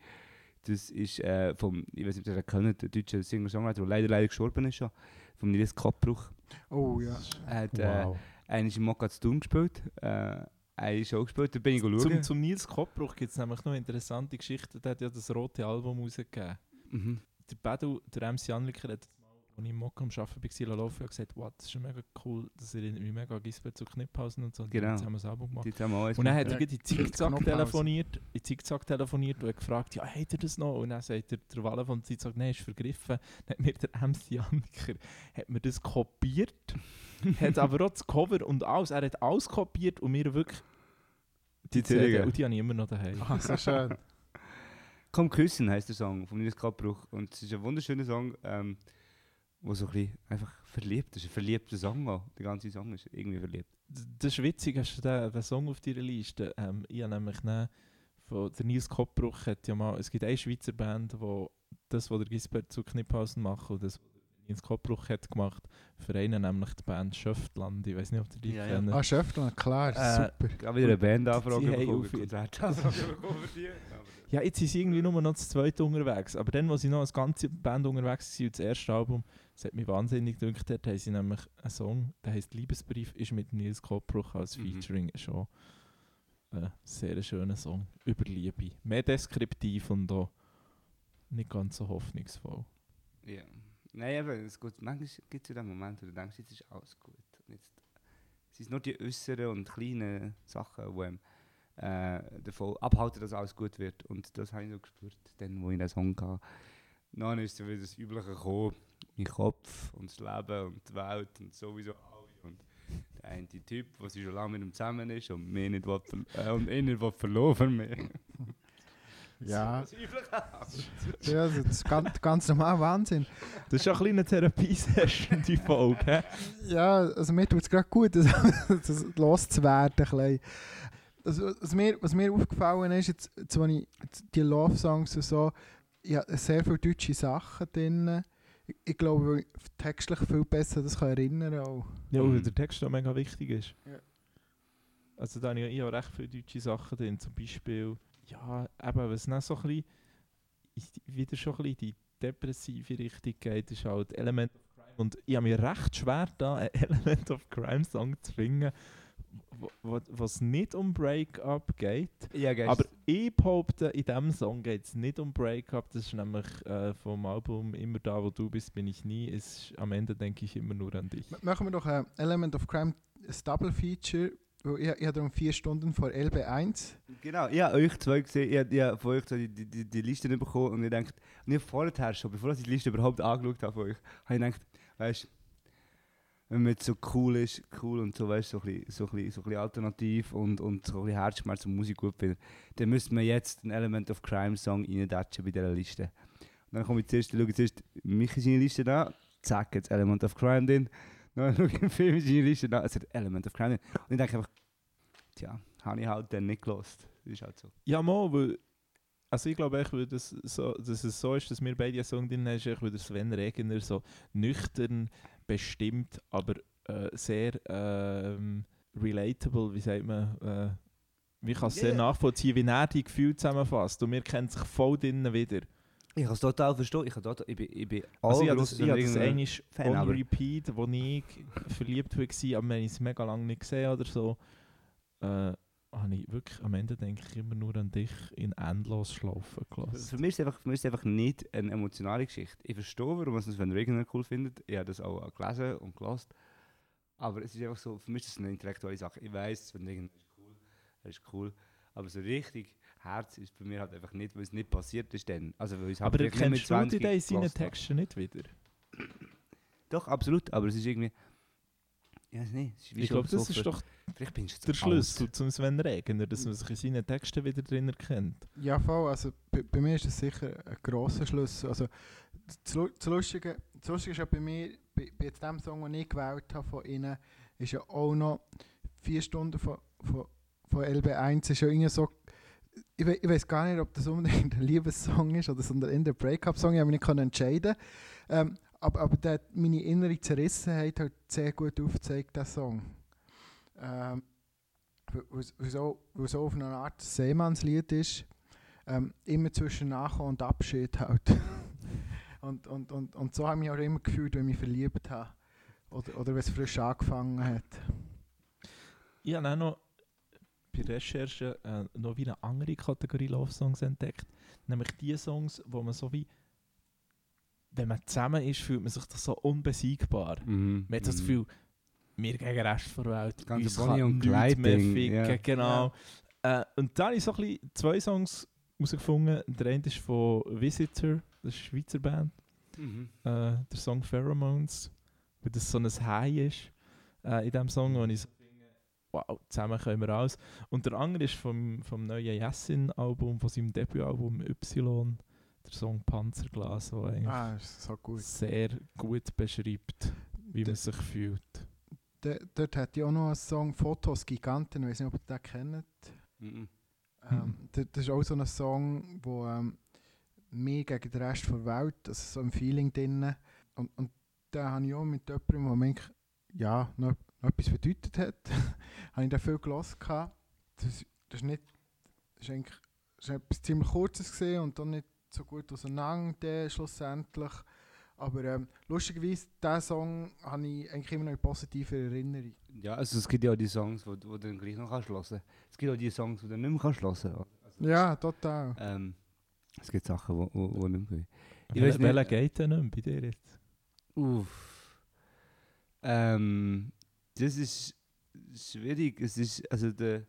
Das ist äh, vom, ich weiß nicht, ob ihr den kennt, der deutsche Singer-Songwriter, der leider, leider gestorben ist schon, vom Nils Koppbruch. Oh ja. Er hat äh, Wow. einen im Mokka zu tun gespielt, äh, eine Show gespielt, da bin ich schauen. Zum, zum Nils Koppbruch gibt es nämlich noch eine interessante Geschichte. Der hat ja das rote Album rausgegeben. Mhm. Der Bedu, der MC Anliker, hat als ich im Mokka am Arbeiten war, laufen und gesagt, wow, das ist schon mega cool, das erinnert mich mega an Gisbert zu Kniphausen und so. Und Genau. Jetzt haben wir das Album gemacht. Und dann hat er Ja. in Zickzack telefoniert, in Zickzack telefoniert und gefragt, ja, hat er das noch? Und dann sagt der, der Walle von Zickzack, nein, ist vergriffen. Dann hat mir der MC Anliker, hat mir das kopiert, hat aber auch das Cover und alles, er hat alles kopiert und mir wirklich Die CD, und die habe ich immer noch daheim. Ah, so schön. Komm küssen heisst der Song von Nils Kappbruch. Und es ist ein wunderschöner Song, ähm, wo so ein bisschen einfach verliebt ist. Ein verliebter Song auch. Der ganze Song ist irgendwie verliebt. Das ist witzig, hast du den, den Song auf deiner Liste? Ähm, ich habe nämlich ne, von der Nils Koppbruch hat ja mal, es gibt eine Schweizer Band, wo das, was der Gisbert zu Kniphausen macht und das, was der Nils Koppbruch hat gemacht, vereinen nämlich die Band Schöftland. Ich weiß nicht, ob ihr die Ja, ja. kennt. Ah, Schöftland, klar, Äh, super. Gerade wieder eine Bandanfrage die bekommen. Konzertanfrage bekommen für die. Ja, jetzt sind sie irgendwie nur noch das zweite unterwegs. Aber dann, als sie noch als ganze Band unterwegs waren, und das erste Album, das hat mich wahnsinnig gedrückt, dort haben sie nämlich einen Song, der heißt Liebesbrief, ist mit Nils Koppbruch als Mhm. Featuring schon ein sehr schöner Song über Liebe. Mehr deskriptiv und auch nicht ganz so hoffnungsvoll. Ja. Nein, eben, es geht, manchmal gibt es ja den Moment, wo du denkst, jetzt ist alles gut. Und jetzt, es sind nur die äußeren und kleinen Sachen, die äh, davon abhalten, dass alles gut wird. Und das habe ich so gespürt, dann, wo ich den Song hatte. Dann ist so wieder das Übliche gekommen, mein Kopf und das Leben und die Welt und sowieso alle. Und der eine Typ, der schon lange mit ihm zusammen ist und mir nicht will, äh, und ihn nicht will verloren von mir. Ja, Das Übliche. ja das ist ganz, ganz normal Wahnsinn. Das ist auch ein kleine Therapiesession, die Folge. Ja, also mir tut es gerade gut, das, das loszuwerden. ein bisschen. Also, was, mir, was mir aufgefallen ist, jetzt, jetzt, wenn ich die Love-Songs und so, ich habe sehr viele deutsche Sachen drin. Ich, ich glaube, weil ich textlich viel besser das kann erinnern auch. Ja, Mhm. weil der Text auch mega wichtig ist. Ja. Also da habe ich, ich habe recht viele deutsche Sachen drin. Zum Beispiel, ja, eben, was dann so ein bisschen, wieder schon ein bisschen die depressive Richtung geht, ist halt Element of Crime. Und ich habe mir recht schwer da einen Element of Crime Song zu finden, was nicht um Breakup geht. Ja, Aber ich behaupte, in diesem Song geht es nicht um Breakup. Das ist nämlich äh, vom Album Immer da, wo du bist, bin ich nie. Es ist, am Ende denke ich immer nur an dich. M- Machen wir doch ein Element of Crime, ein Double Feature. Ich, ich habe darum vier Stunden vor LB1. Genau, ich habe euch zwei gesehen, ich habe, ich habe von euch die, die, die, Liste bekommen und ich dachte, und ich habe vorher schon, bevor ich die Liste überhaupt angeschaut habe von euch, habe ich gedacht, weißt du, wenn man so cool ist, cool und so, weißt so ein bisschen, so ein bisschen, so ein bisschen alternativ und, und so ein bisschen Herzschmerz und Musik gut findet, dann müsste man jetzt einen Element of Crime Song reindatschen bei dieser Liste. Und dann komme ich zuerst, schaue ich zuerst Michi seine Liste an, zack, jetzt Element of Crime drin. Dann schaue ich Film seine Liste an, es hat Element of Crime drin. Und ich denke einfach, tja, habe ich halt dann nicht gelost. Ist halt so. Ja, mal, weil. Also ich glaube, ich so, dass es so ist, dass wir beide einen Song drin haben, ist, würde Sven Regner so nüchtern, bestimmt, aber äh, sehr ähm, relatable, wie sagt man, äh, wie kann es Ja, sehr nachvollziehen, wie er die Gefühle zusammenfasst und wir kennen sich voll drinnen wieder. Ich kann es total verstehen. Ich, total, ich bin, ich bin Also ich habe das, ich habe das einmal Fan, on repeat, wo ich verliebt war, aber wir haben es mega lange nicht gesehen oder so, äh, habe ich wirklich, am Ende denke ich immer nur an dich in endlos schlafen Für gelassen. mich ist es einfach, für mich ist es einfach nicht eine emotionale Geschichte. Ich verstehe, warum man Sven Regner cool findet. Ich habe das auch gelesen und gelesen. Aber es ist einfach so, für mich ist es eine intellektuelle Sache. Ich weiß, Sven Regner ist cool, er ist cool. Aber so richtig Herz ist bei mir halt einfach nicht, weil es nicht passiert ist dann. Also weil ich es halt Aber du 20 die in seinen. Texten nicht wieder? Doch, absolut. Aber es ist irgendwie... Ja, wie Ich glaube, das so ist doch Vielleicht bin ich jetzt der alt. Schlüssel zum Sven Regner, dass man sich in seinen Texten wieder drin erkennt. Ja, voll. Also bei, bei mir ist das sicher ein grosser Schlüssel. Also das, das, Lustige, das Lustige ist ja bei mir, bei, bei jetzt dem Song, den ich gewählt habe von ihnen, ist ja auch noch vier Stunden von, von, von LB1 ist ja irgendwie so. Ich, we, ich weiß gar nicht, ob das unbedingt ein Liebessong ist oder sondern in der Breakup-Song. Ich habe mich nicht können entscheiden. Ähm, aber, aber der hat meine innere Zerrissenheit halt sehr gut aufgezeigt, der Song. Ähm, es auch auf eine Art Seemannslied ist ähm, immer zwischen Nachkommen und Abschied halt. und, und, und, und so habe ich auch immer gefühlt, wenn ich mich verliebt habe. Oder, oder wenn es frisch angefangen hat. Ich habe auch noch bei Recherche äh, noch wie eine andere Kategorie Love Songs entdeckt. Nämlich die Songs, wo man so wie, wenn man zusammen ist, fühlt man sich das so unbesiegbar. Mhm. Man hat so das mhm. Gefühl, wir gegen den Rest der Welt. Das ganze uns Bonnie kann und nichts mehr ficken. ja. Genau. Äh, und da habe ich so ein bisschen zwei Songs herausgefunden. Der eine ist von Visitor, das ist eine Schweizer Band. Mhm. äh, der Song Pheromones, weil das so ein High ist äh, in diesem Song, wo ich so finde, wow, zusammen können wir alles. Und der andere ist vom, vom neuen Jessin-Album, von seinem Debütalbum Y, der Song Panzerglas, der eigentlich Ah, so gut. sehr gut beschreibt, wie D- man sich fühlt. D dort hat ich auch noch einen Song Fotos Giganten, ich weiß nicht, ob ihr den kennt. Mhm. Ähm, d- das ist auch so ein Song, wo ähm, mehr gegen den Rest der Welt, also so ein Feeling drin. Und, und da habe ich auch mit jemandem, der mir eigentlich, ja, noch, noch etwas bedeutet hat, habe ich da viel gelassen. Das, ist- das ist nicht, das ist eigentlich das ist etwas ziemlich Kurzes gesehen und dann nicht so gut auseinander schlussendlich. Aber ähm, lustigerweise, diesen Song habe ich eigentlich immer noch in positiver Erinnerung. Ja, also es gibt ja auch die Songs, wo, wo du dann gleich noch kannst hören. Es gibt auch die Songs, die du nicht mehr kannst hören. Ja, total. Ähm, es gibt Sachen, wo, wo, wo nicht mehr gehen. Ich weiss nicht- welcher geht denn nicht bei dir jetzt? Uff. Ähm, das ist schwierig. Es ist, also der,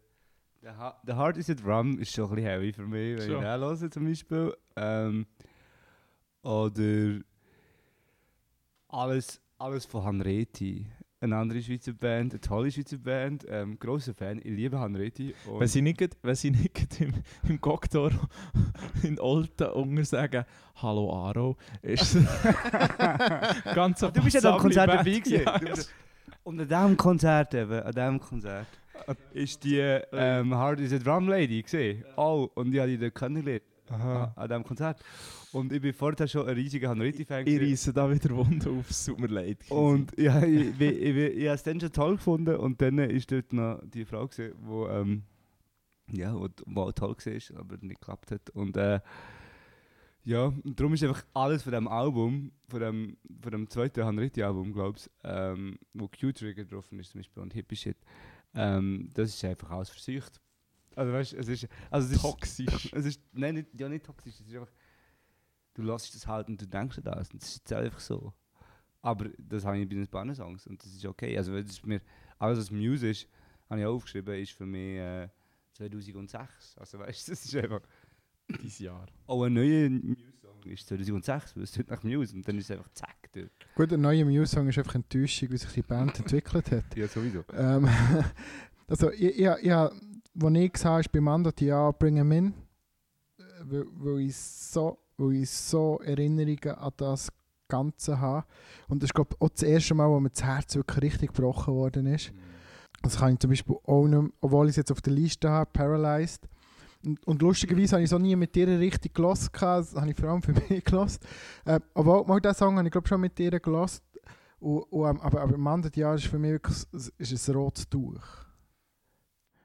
The, Heart is a Drum ist schon ein bisschen heavy für mich, wenn Schon. ich den höre zum Beispiel. Ähm, oder alles, alles von Hanreti. Eine andere Schweizer Band, eine tolle Schweizer Band. Ähm, grosser Fan, ich liebe Hanreti. Wenn sie nicht, wenn sie nicht im, im Cocktail in Olten unter sagen, Hallo Aro, ist ganz du bist ja am Konzert dabei gewesen. Ja, Und an diesem Konzert eben, an diesem Konzert, ist die ähm, Hard is a Drum Lady gesehen. Oh, und ich habe die dort kennengelernt. Aha. An diesem Konzert. Und ich bin vorher schon ein riesiger Hanreti-Fan. Ich gewesen. reisse da wieder Wunden auf, es tut mir leid. Und ja, ich, ich, ich, ich, ich habe es dann schon toll gefunden und dann ist dort noch die Frau gesehen, die ähm, ja, wo, wo auch toll war, aber nicht geklappt hat. Und äh, ja, und darum ist einfach alles von dem Album, von dem, von dem zweiten Hanriti-Album, glaube ich, ähm, wo Q-Trigger drauf ist zum Beispiel und Hippie Shit, ähm, das ist einfach alles versucht. Also weißt du, es ist, also es ist toxisch. es ist, nein, nicht, ja nicht toxisch, es ist einfach, du lässt das halt und du denkst an das und das ist einfach so. Aber das habe ich bei den paar Songs und das ist okay. Also das ist mir, alles was Muse ist, habe ich auch aufgeschrieben, ist für mich äh, 2006. Also weißt du, das ist einfach, Dieses Jahr. auch ein neuer Muse-Song ist 2006, weil es nach Muse und dann ist es einfach zack dort. Gut, der neue Muse-Song ist einfach enttäuschend, wie sich die Band entwickelt hat. Ja, sowieso. Ähm, also, ich, ich, ich, als ich gesehen habe, ist bei Mando ja Bring 'em In, äh, weil, weil, ich so, weil ich so Erinnerungen an das Ganze habe. Und das ist, glaube ich, auch das erste Mal, wo mir das Herz wirklich richtig gebrochen worden ist. Das kann ich zum Beispiel auch nicht obwohl ich es jetzt auf der Liste habe, Paralyzed. Und, und lustigerweise habe ich so nie mit dir richtig gelassen. Das habe ich vor allem für mich gelassen. Äh, obwohl, mal diesen Song habe ich glaube schon mit dir gelassen. Und, und, ähm, aber, aber Mandat Jahr ist für mich wirklich ist ein rotes Tuch.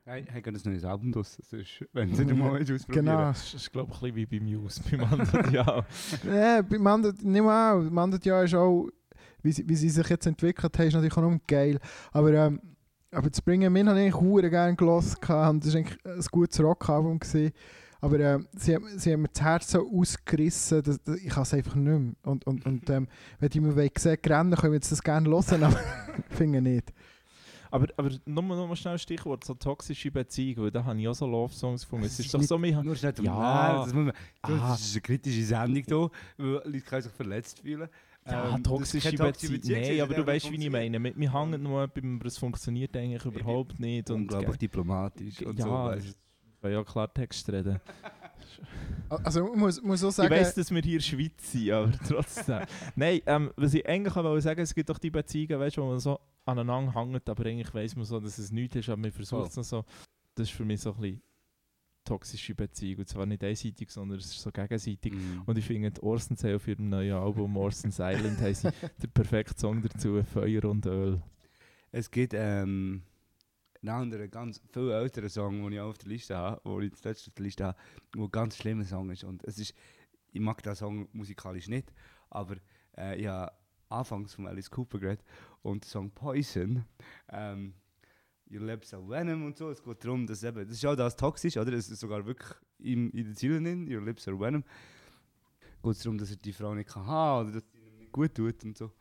Hey, hey, das neues Album draus, das ist, wenn sie den mal ausprobieren. Genau. Das ist, glaube ich, ein bisschen wie bei Muse, beim anderen Jahr. Ja, bei Mandat, nicht mal auch. Mandat Jahr ist auch, wie sie, wie sie sich jetzt entwickelt haben, ist natürlich auch noch geil. Aber, ähm, aber das Bring 'em In habe ich eigentlich hure gerne gelassen. Und das war eigentlich ein gutes Rockalbum. gewesen. Aber ähm, sie, haben- sie haben mir das Herz so ausgerissen, dass, dass ich kann es einfach nicht mehr. Und, und, und ähm, wenn die mir sehen, rennen, können wir jetzt das gerne hören, aber finde ich nicht. Aber, aber nochmal noch mal schnell ein Stichwort, so toxische Beziehungen, weil da habe ich auch so Love-Songs gefunden. Es ist ist doch nicht- so, haben- Nur schnell Ja. ja. das, man, Ah. das ist eine kritische Sendung hier, weil Leute können sich verletzt fühlen. Ja, Ähm, das ist Beziehungen. Nein, aber du weißt, wie ich meine. Wir, wir hängen nur beim, aber es funktioniert eigentlich überhaupt nicht. Und Unglaublich diplomatisch und ja, so. weißt ich will ja Klartext reden. Also ich muss, muss auch Ich sagen, weiss, dass wir hier in der Schweiz sind, aber trotzdem. Nein, ähm, was ich eigentlich auch wollte sagen, es gibt doch die Beziehungen, weißt, wo man so aneinander hängt, aber eigentlich weiss man so, dass es nichts ist, aber man versucht es noch so. Das ist für mich so ein bisschen toxische Beziehung. Und zwar nicht einseitig, sondern es ist so gegenseitig. Mhm. Und ich finde, die Orsons auf ihrem neuen Album Orsons Island haben sie den perfekten Song dazu, Feuer und Öl. Es gibt ähm, einen anderen, ganz viel älteren Song, den ich auch auf der Liste habe, den ich zuletzt auf der Liste habe, der ein ganz schlimmer Song ist. Und es ist, ich mag den Song musikalisch nicht, aber äh, ich habe anfangs von Alice Cooper geredet und der Song Poison, ähm, Your Lips are Venom und so, es geht darum, dass eben, das ist auch das toxisch, oder? Es ist sogar wirklich in, in den Zielen drin, Your Lips are Venom. Geht es darum, dass er die Frau nicht kann haben oder dass sie ihm nicht gut tut und so.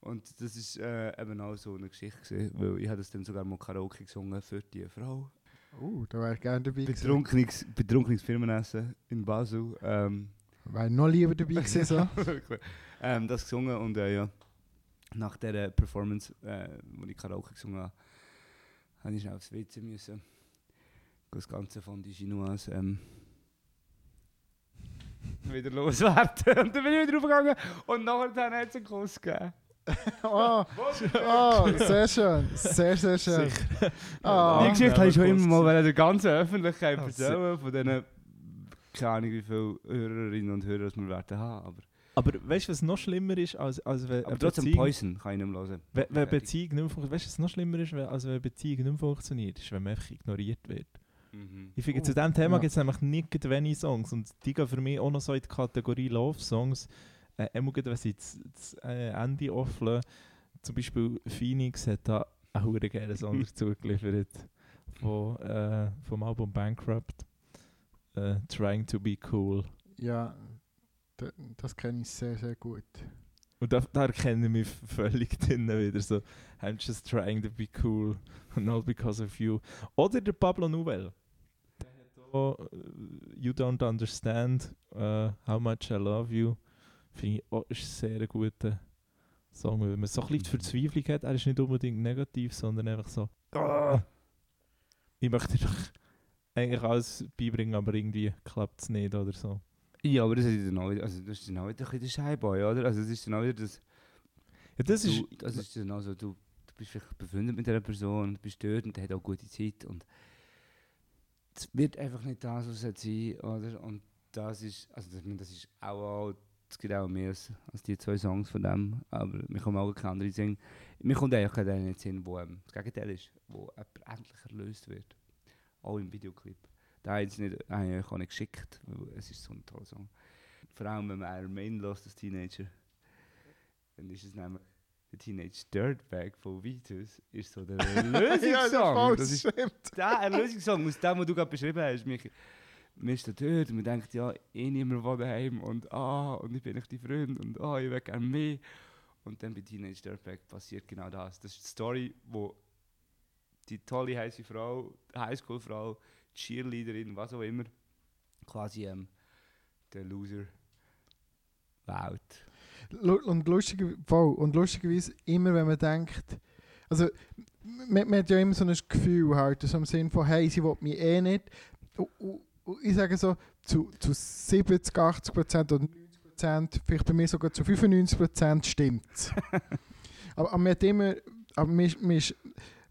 Und das ist äh, eben auch so eine Geschichte gewesen, weil ich habe das dann sogar mal Karaoke gesungen für die Frau. uh, da wäre ich gerne dabei. Betrunkenes, betrunkenes Firmenessen in Basel. Ähm, Wäre noch lieber dabei gewesen. So. ähm, das gesungen und äh, ja, nach dieser Performance, äh, wo ich Karaoke gesungen habe, habe ich schnell aufs WC müssen. Das Ganze von die Chinoise ähm, wieder loswerden. Und dann bin ich wieder aufgegangen und nachher hat es einen Kuss gegeben. oh, oh, sehr schön. Sehr, sehr schön. Ah. Die Geschichte habe ich schon immer mal der ganzen Öffentlichkeit erzählen, von diesen, keine Ahnung wie viele Hörerinnen und Hörer das wir werden haben. Aber, Aber weißt du, was noch schlimmer ist, als, als wenn aber trotzdem Beziehung- Poison kann ich nicht mehr hören. Wenn, wenn. Beziehung nicht mehr funktioniert, weißt du, was noch schlimmer ist, wenn- als wenn Beziehung nicht mehr funktioniert, ist, wenn man einfach ignoriert wird. Mhm. Ich finde, Oh, zu diesem Thema ja. gibt es nämlich nicht wenige Songs und die gehen für mich auch noch so in die Kategorie Love-Songs. Äh, immer gerade, wenn sie das, das äh, Ende offlen. Zum Beispiel Phoenix hat da einen hure geilen Song dazu geliefert von, äh, vom Album Bankrupt. Äh, Trying to be cool. Ja, da- das kenne ich sehr, sehr gut. Und da, da erkenne ich mich völlig drinnen wieder so. I'm just trying to be cool and all because of you. Oder der Pablo Nouvel. oh, You Don't Understand, äh, How Much I Love You, finde ich auch ist sehr ein guter Song, weil man so ein bisschen die Verzweiflung hat. Er ist nicht unbedingt negativ, sondern einfach so, «Ah, ich möchte dir doch eigentlich alles beibringen, aber irgendwie klappt es nicht oder so. Ja, aber das ist dann auch wieder, also das ist dann auch wieder ein bisschen der Scheiboy, oder? Also das ist dann auch wieder das... Ja, das ist, du, das ist dann auch so, du, du bist vielleicht befreundet mit dieser Person, du bist dort und der hat auch gute Zeit und es wird einfach nicht das, was es sein oder? Und das ist, also das, das ist auch, auch es gibt auch mehr als, als die zwei Songs von dem, aber mir kommen auch keine anderen singen. Mir kommt eigentlich keiner in den Sinn, wo ähm, das Gegenteil ist, wo jemand endlich erlöst wird. Auch im Videoclip. Da habe ich nicht, habe ich auch nicht geschickt, weil es ist so ein toller Song. Vor allem, wenn man Iron Maiden als Teenager, dann ist es nämlich der Teenage Dirtbag von Vitus, ist so der Erlösungssong. das ist der Erlösungssong, aus dem, was du gerade beschrieben hast, mich, man ist da dort und man denkt, ja, eh niemand will daheim und ah, und ich bin nicht dein Freund und ah, ich will gerne mehr. Und dann bei Teenage Dirtbag passiert genau das. Das ist die Story, wo die tolle heiße Frau, Highschool-Frau, Cheerleaderin, was auch immer, quasi ähm, der Loser wählt. Und, lustige, voll, und lustigerweise, immer wenn man denkt, also man, man hat ja immer so ein Gefühl halt, so im Sinn von, hey, sie will mich eh nicht. Und, und, und ich sage so, zu, zu 70, 80 Prozent oder 90 Prozent, vielleicht bei mir sogar zu 95 Prozent stimmt aber, aber man hat immer, aber man, man, ist-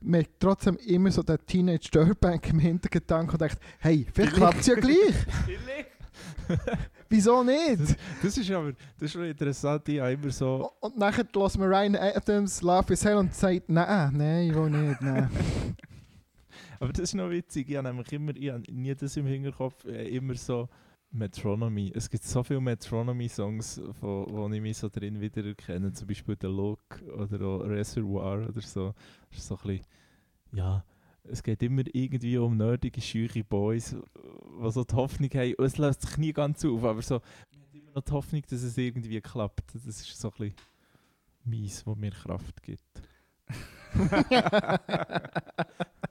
man hat trotzdem immer so den Teenage Dirtbag im Hintergedanken und denkt, hey, vielleicht klappt es ja gleich. Wieso nicht? das ist aber das ist schon interessant, ich habe immer so... Und nachher lässt man Ryan Adams Love is Hell und sagt, nein, nein, ich will nicht, nein. Aber das ist noch witzig, ich habe nämlich immer, ich habe nie das im Hinterkopf, äh, immer so Metronomy. Es gibt so viele Metronomy-Songs, wo, wo ich mich so drin wiedererkenne, zum Beispiel The Look oder auch Reservoir oder so. Das ist so ein bisschen, ja, es geht immer irgendwie um nerdige, scheuche Boys, die so die Hoffnung haben, und es löst sich nie ganz auf, aber so, man hat immer noch die Hoffnung, dass es irgendwie klappt. Das ist so ein bisschen mies, was mir Kraft gibt.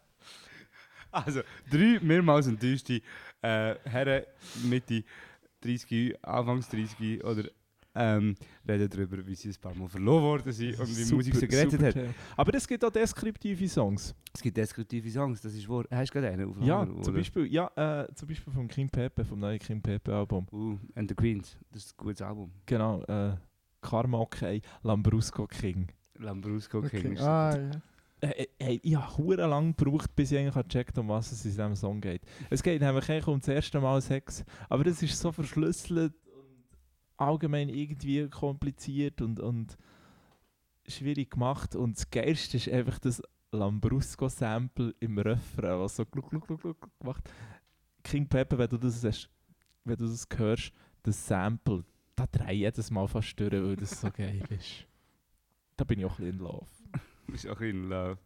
Also, drei mehrmals enttäuschte äh, Herren Mitte 30, Anfangs 30 oder ähm, reden darüber, wie sie ein paar Mal verloren worden sind und wie Super- Musik sie gerettet hat. Thema. Aber es gibt auch deskriptive Songs. Es gibt deskriptive Songs, das ist wahr. Hast du gerade einen auf Ja, Lager, zum oder? Beispiel, ja, äh, zum Beispiel vom King Pepe, vom neuen King Pepe Album. Uh, and the Queens, das ist ein gutes Album. Genau, äh, Karma okay, Lambrusco King. Lambrusco King. Okay. ist- Ah, ja. Äh, äh, ich habe lang gebraucht, bis ich eigentlich gecheckt um was es in diesem Song geht. Es geht nämlich eigentlich um das erste Mal Sex, aber das ist so verschlüsselt und allgemein irgendwie kompliziert und, und schwierig gemacht. Und das Geilste ist einfach das Lambrusco-Sample im Refrain, was so gluck, gluck, gluck, gluck macht. King Pepper, wenn du das, hast, wenn du das hörst, das Sample, da drehe ich jedes Mal fast durch, weil das so geil ist. Da bin ich auch ein bisschen in Love. ist auch in Love.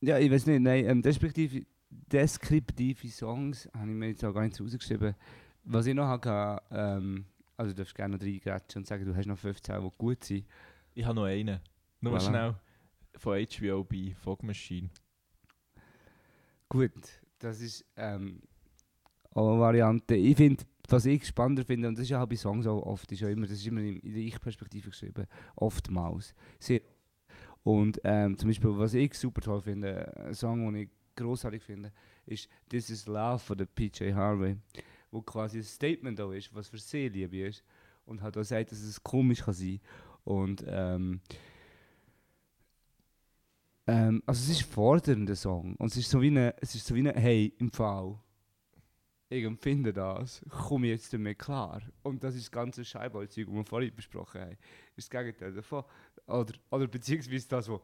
Ja, ich weiß nicht, nein, ähm, deskriptive, deskriptive Songs habe ich mir jetzt auch gar nicht rausgeschrieben. Was ich noch hatte, ähm, also du darfst gerne noch reingrätschen und sagen, du hast noch 15, die gut sind. Ich habe noch einen. Nur Voilà. schnell. Von HBO bei Fog Machine. Gut, das ist ähm, auch eine Variante. Ich finde, was ich spannender finde, und das ist ja auch bei Songs auch oft, ist ja immer, das ist immer in in der Ich-Perspektive geschrieben, oftmals. Sehr. Und ähm, zum Beispiel, was ich super toll finde, ein Song, den ich großartig finde, ist This is Love von PJ Harvey, wo quasi ein Statement auch ist, was für sie Liebe ist. Und hat auch sagt, dass es komisch kann sein. Und ähm, ähm, also es ist ein fordernder Song. Und es ist so wie eine, es ist so wie eine hey, im Fall, ich empfinde das, komme ich jetzt damit klar. Und das ist das ganze Scheibenzeug, das wir vorhin besprochen haben. Ist das Gegenteil davon. Oder, oder beziehungsweise das, was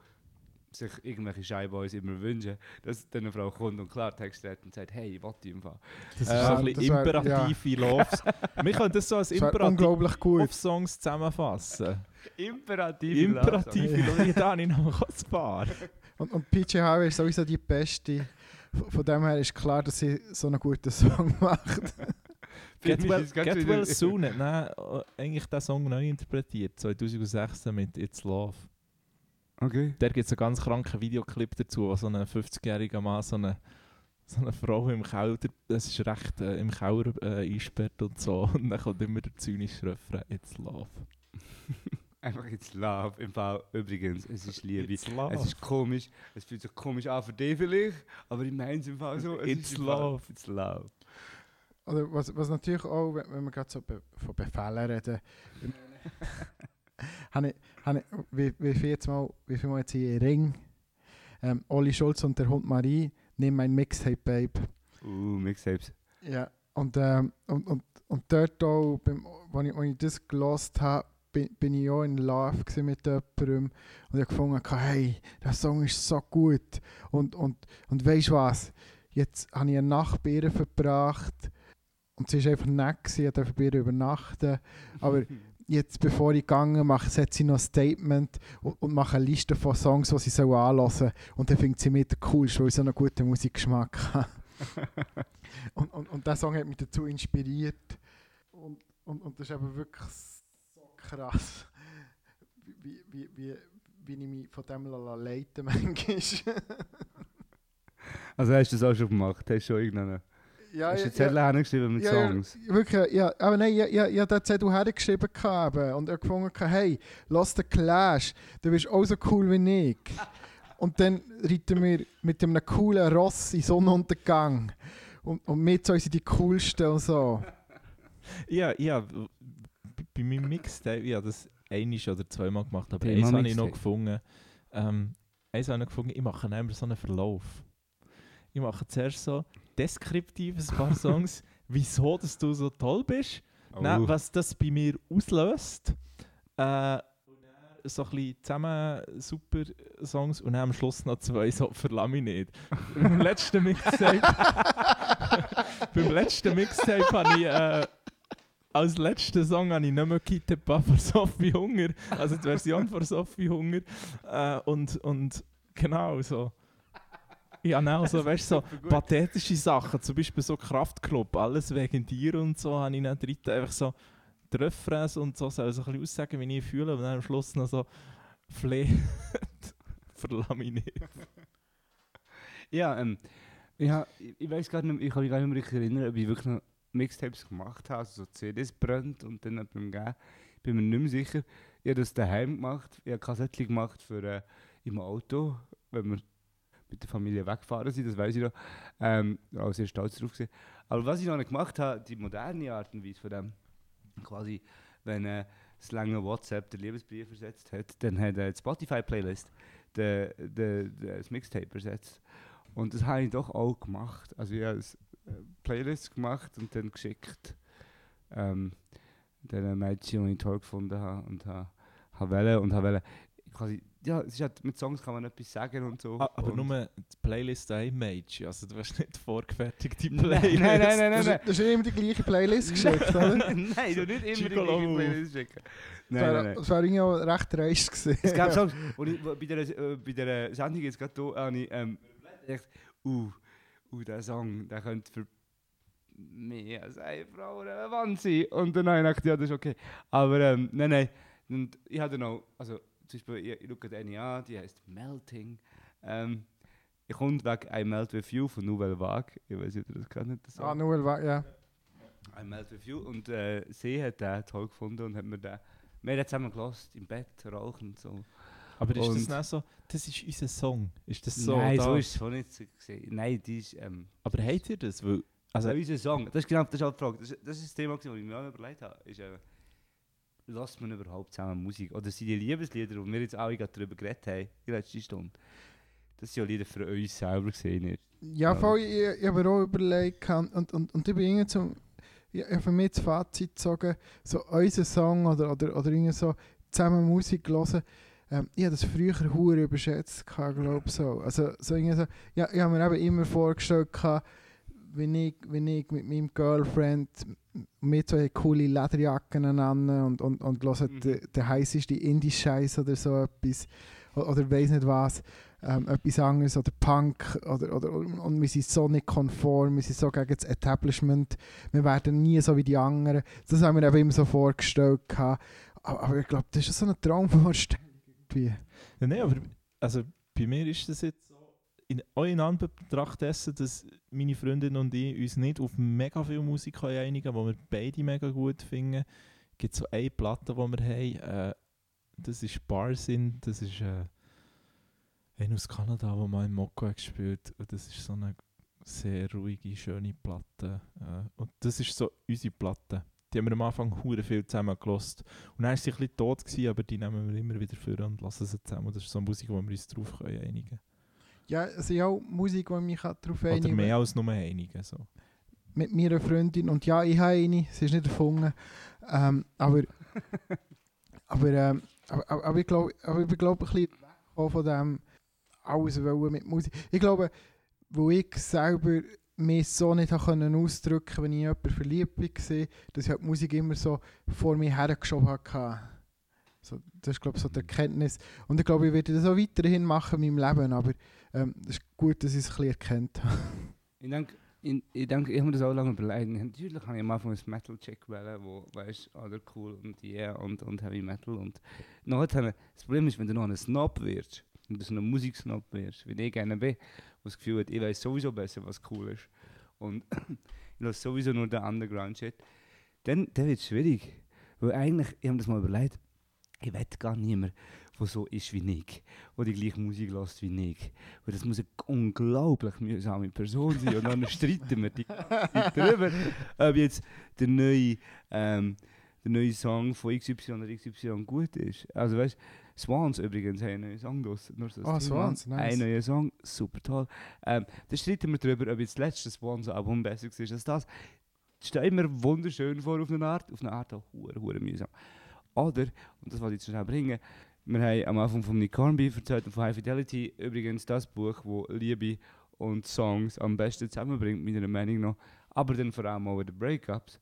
sich irgendwelche Scheibenboys immer wünschen, dass dann eine Frau kommt und klar Text hat und sagt, hey, ich will die im Fall. Das ist Äh, so ein bisschen wär- imperative Loves. Wir können das so als Das wäre imperativ unglaublich gut. auf Songs zusammenfassen. Imperative Imperative Loves. Da habe ich noch ein paar. Und, und PJ Harvey ist sowieso die Beste. Von dem her ist klar, dass sie so einen guten Song macht. Get Well, Get well Soon hat nein, äh, eigentlich den Song neu interpretiert, 2016 mit It's Love. Okay. Da gibt es einen ganz kranken Videoclip dazu, wo so ein 50-jähriger Mann so eine, so eine Frau im Keller, das ist recht äh, im Keller äh, eingesperrt und so. Und dann kommt immer der zynische Refrain, It's Love. Einfach jetzt Love. Im Fall, übrigens, es ist Liebe. It's Love. Es ist komisch, es fühlt sich komisch an für dich vielleicht, aber ich meine es im Fall so. Es It's ist im Fall- love. It's love. Oder was, was natürlich auch, wenn, wenn wir gerade so be von Befehlen reden, habe ich, habe ich, wie, wie viel jetzt mal, wie viel mal jetzt hier Ring, ähm, Olli Schulz und der Hund Marie, nimm mein Mixtape, Babe. Uh, Mixtapes. Ja, und, ähm, und, und, und dort auch, beim, als ich, als ich das gelost habe, bin, bin ich auch in Love mit jemandem und ich habe gefunden, hey, der Song ist so gut. Und, und, und weißt du was? Jetzt habe ich eine Nacht bei ihr verbracht und sie war einfach nett, gewesen, ich durfte bei ihr übernachten. Aber jetzt, bevor ich gegangen mache, setzt sie noch ein Statement und, und mache eine Liste von Songs, die sie soll anhören soll. Und dann findet sie mich der coolste, weil so einen guten Musikgeschmack habe. Und, und, und der Song hat mich dazu inspiriert. Und, und, und das ist eben wirklich krass, wie, wie, wie, wie ich mich von dem leiten manchmal. Also hast du das auch schon gemacht? Hast du schon irgendeinen... ja, hast du ja, Zettel hingeschrieben mit ja, ja, Songs? wirklich, ja, aber nein, ja, ja, ja, den Zettel hergeschrieben eben. und er gefunden, hey, lass den Clash, du bist auch so cool wie ich. Und dann reiten wir mit einem coolen Ross in den Sonnenuntergang. Und, und wir zwei sind die coolsten und so. Ja, ja, bei meinem Mixtape, ja, das einmal oder zweimal gemacht, aber eins habe ich noch gefunden. Ähm, eins habe ich noch gefunden, ich mache immer so einen Verlauf. Ich mache zuerst so deskriptiv ein paar Songs, wieso dass du so toll bist, Oh. was das bei mir auslöst. Äh, und dann so ein bisschen zusammen super Songs und dann am Schluss noch zwei so «Verlass mich nicht». beim letzten Mixtape beim letzten Mixtape habe ich äh, als letzten Song habe ich nicht mehr «Kittepa» von Sophie Hunger, also die Version von Sophie Hunger äh, und, und genau so. Ja, genau, so, weißt du, so pathetische Sachen, zum Beispiel so Kraftclub, alles wegen dir und so, habe ich dann drin einfach so die Refrains und so, soll so ein bisschen aussagen, wie ich fühle und dann am Schluss noch so «Fleh, verlass mich nicht». Ja, ähm, ich, ich, weiß gar nicht, ich kann mich gar nicht mehr erinnern, ob ich wirklich noch Mixtapes gemacht habe, also so CDs brennt und dann jemandem gegeben. Bin mir nicht mehr sicher. Ich habe das daheim gemacht, ich habe Kassettchen gemacht für äh, im Auto, wenn wir mit der Familie weggefahren sind, das weiß ich noch. Ähm, ich war sehr stolz drauf. Gewesen. Aber was ich noch nicht gemacht habe, die moderne Art und Weise von dem, quasi, wenn äh, das lange WhatsApp den Liebesbrief ersetzt hat, dann hat äh, die Spotify-Playlist das Mixtape ersetzt. Und das habe ich doch auch gemacht. Also ich Playlist gemacht und dann geschickt. Ähm, den Mädchen, die ich toll gefunden habe und habe, habe wollen und habe wollen, quasi, ja, es ist halt, mit Songs kann man etwas sagen und so. Ah, aber und nur die Playlist ein Mage, also du hast nicht vorgefertigte Nein, Playlist. nein, nein, nein, Das, nein. ist- das ist immer die gleiche Playlist geschickt, oder? nein, du nicht immer die gleiche. Playlist schicken. Das Nein, wäre nein, nein. das wäre irgendwie auch recht dreist gewesen. Es gab Songs, wo ich wo bei dieser, äh, bei dieser Sendung jetzt gerade hier, habe ich ähm, gedacht, uh, uh, der Song, der könnte für mehr als eine Frau relevant sein. Und dann habe ich gedacht, ja, das ist okay. Aber ähm, nein, nein. Und ich hatte noch, also zum Beispiel, ich, ich schaue eine an, die heißt Melting. Ähm, ich komme wegen I Melt With You von Nouvelle Vague. Ich weiß nicht, ob ihr das kennt. Das Ah, nur, weil- ja. I Melt With You. Und äh, sie hat den toll gefunden und hat mir den, wir haben den zusammen gelassen, im Bett, rauchen und so. Aber ist das Und- nicht so, das ist unser Song? Ist das so? Nein, da? so ist es schon nicht so gesehen. Nein, die ist. Ähm, Aber habt ihr das? Weil, also also, unser Song, das ist genau das ist auch die Frage. Das, das ist das Thema, das ich mir auch überlegt habe. Ist, äh, lasst man überhaupt zusammen Musik? Oder sind die Liebeslieder, die wir jetzt alle gerade darüber geredet haben, in letzter Stunde, das sind ja Lieder für uns selber gesehen. Nicht? Ja, Ja. voll, ich, ich habe mir auch überlegt, und, und, und ich bin irgendwie zum, ich habe für mich das Fazit gezogen, so unser Song oder, oder, oder irgendwie so zusammen Musik hören, ähm, ich habe das früher hure überschätzt, glaube ich so. Also, so irgendwie so, ja, ich habe mir eben immer vorgestellt, gehabt, wenn ich, wenn ich mit meinem Girlfriend, zwei haben coole Lederjacken an und, und, und hören Mhm. den, den heißesten Indie-Scheiß oder so etwas, oder, oder weiß nicht was ähm, etwas anderes oder Punk oder, oder, und wir sind so nicht konform, wir sind so gegen das Establishment, wir werden nie so wie die anderen. Das haben wir eben immer so vorgestellt. gehabt. Aber, aber ich glaube, das ist so eine Traumvorstellung irgendwie. Nein, aber also, bei mir ist das jetzt so, in, auch in Anbetracht dessen, dass meine Freundin und ich uns nicht auf mega viel Musik einigen können, die wir beide mega gut finden, gibt es so eine Platte, die wir haben. Äh, das ist Barsin, das ist äh, einer aus Kanada, der mal in Mokko gespielt und das ist so eine sehr ruhige, schöne Platte. Äh, und das ist so unsere Platte. Die haben wir am Anfang hure viel zusammen gelost. Und dann war sie ein bisschen tot, gewesen, aber die nehmen wir immer wieder vor und lassen sie zusammen. Das ist so Musik, wo wir uns drauf können einigen können. Ja, es ist auch Musik, die mich darauf Oder einigen mehr als nur einigen. So. mit meiner Freundin. Und ja, ich habe eine, sie ist nicht erfunden. Ähm, aber, aber, ähm, aber, aber, aber ich glaube, aber ich glaube, ein bisschen weggekommen von dem alles wollen mit Musik. Ich glaube, wo ich selber mich so nicht können ausdrücken wenn ich jemanden verliebt war, dass ich halt die Musik immer so vor mir hergeschoben habe. So, das ist, glaube ich, so die Erkenntnis. Und ich glaube, ich werde das auch weiterhin machen in meinem Leben, aber ähm, es ist gut, dass ich es ein bisschen erkannt habe. Ich denke, ich, ich, denke, ich habe mir das auch lange überlegt. Natürlich habe ich am Anfang ein Metal-Check wählen, wo, weißt du, cool und yeah und, und Heavy Metal. Und nachher, das Problem ist, wenn du noch ein Snob wirst, und du so ein Musiksnob wirst, wie ich gerne bin, das Gefühl hat, ich weiß sowieso besser, was cool ist. Und ich lasse sowieso nur den Underground-Shit, dann, wird es schwierig. Weil eigentlich, ich habe das mal überlegt, ich will gar niemand, der so ist wie ich, der die gleiche Musik lässt wie ich. Weil das muss eine unglaublich mühsame Person sein und dann streiten wir die darüber, ob jetzt der neue, ähm, der neue Song von XY oder XY gut ist. Also weißt Swans übrigens haben einen neuen Song draus. Nur so Ah, Thema. Swans, nice. Ein neuer Song, super toll. Ähm, da streiten wir darüber, ob jetzt das letzte Swans-Album besser ist als das. Das steht immer wunderschön vor auf eine Art, auf eine Art auch hure, hure mühsam. Oder, und das wollte ich jetzt schnell bringen, wir haben am Anfang von Nick Hornby erzählt und von High Fidelity übrigens das Buch, wo Liebe und Songs am besten zusammenbringt, meiner Meinung nach. Aber dann vor allem auch die Breakups.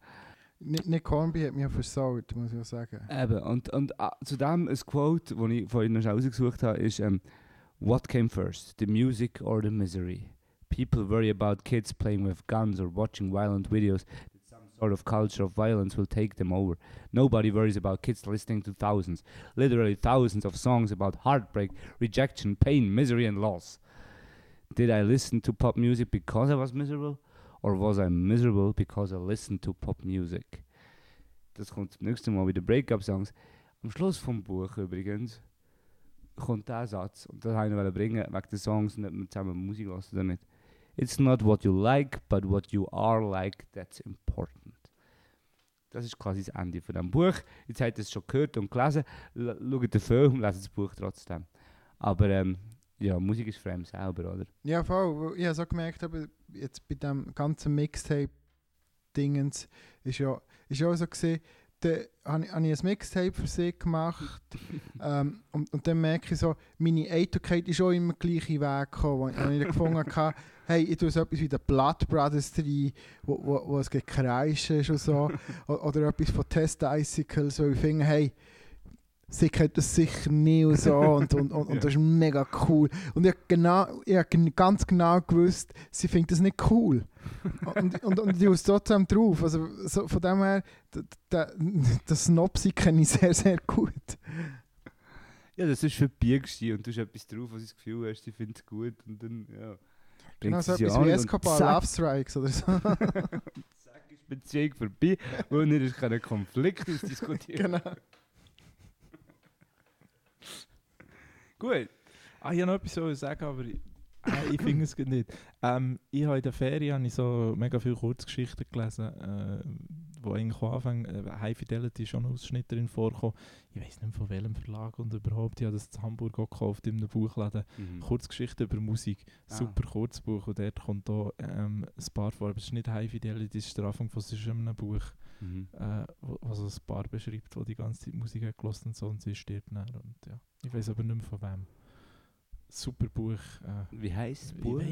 Nick Hornby hat mich ja versaut, muss ich auch sagen. Eben, und, und ah, zu dem ein Quote, das ich vorhin noch rausgesucht habe, ist ähm, What came first, the music or the misery? People worry about kids playing with guns or watching violent videos some sort of culture of violence will take them over. Nobody worries about kids listening to thousands, literally thousands of songs about heartbreak, rejection, pain, misery and loss. Did I listen to pop music because I was miserable? Or was I miserable because I listened to pop music? Das kommt zum nächsten Mal bei den Breakup-Songs. Am Schluss vom Buch übrigens kommt der Satz, und das wollte ich bringen, wegen den Songs, nicht wir zusammen Musik oder nicht. It's not what you like, but what you are like, that's important. Das ist quasi das Ende von dem Buch. Jetzt habt ihr es schon gehört und gelesen. Schaut den Film, lest das Buch trotzdem. Aber ähm, ja, Musik ist vor allem selber, oder? Ja, voll. Ich habe so gemerkt, aber jetzt bei dem ganzen Mixtape-Dingens ist ja, ist ja auch so gesehen, da habe ich, habe ich ein Mixtape für sich gemacht ähm, und, und dann merke ich so, meine Eitelkeit ist auch immer gleich Weg gekommen, wo ich, dann gefunden habe, hey, ich tue so etwas wie den Blood Brothers rein, wo, wo, wo es gekreischt ist und so, O- oder etwas von Test Icicles, wo ich finde, hey, sie kennt das sicher nie und so und, und, und, und das ist mega cool. Und ich habe genau, ich hab ganz genau gewusst, sie findet das nicht cool. Und, und, und ich ist trotzdem drauf. Also so, von dem her, das Snopsi kenne ich sehr, sehr gut. Ja, das ist für Biegste und du hast etwas drauf, was du das Gefühl hast, sie findet es gut und dann, ja. Genau so etwas wie Escobar Love Strikes oder so. Zack, ist Beziehung vorbei, weil nicht ist kein Konflikt ausdiskutieren. genau. Gut. Ah, ich wollte noch etwas zu sagen, aber ich, äh, ich finde es nicht. Ähm, ich habe in der Ferien habe ich so mega viele Kurzgeschichten gelesen, äh, wo eigentlich am Anfang äh, High Fidelity ist schon Ausschnitt drin vorkommen. Ich weiß nicht von welchem Verlag und überhaupt. Ich habe das in Hamburg auch gekauft in einem Buchladen. Mhm. Kurzgeschichten über Musik. Ah. Super Kurzbuch und dort kommt auch ähm, ein paar vor. Aber es ist nicht High Fidelity, es ist der Anfang von so einem Buch, Mhm. äh, so ein Paar beschreibt, wo die ganze Zeit Musik hat gelassen und so und sie stirbt dann. Und, ja. Ich weiß aber nicht mehr von wem. Super Buch. Äh, Wie heisst das ich Buch? weiß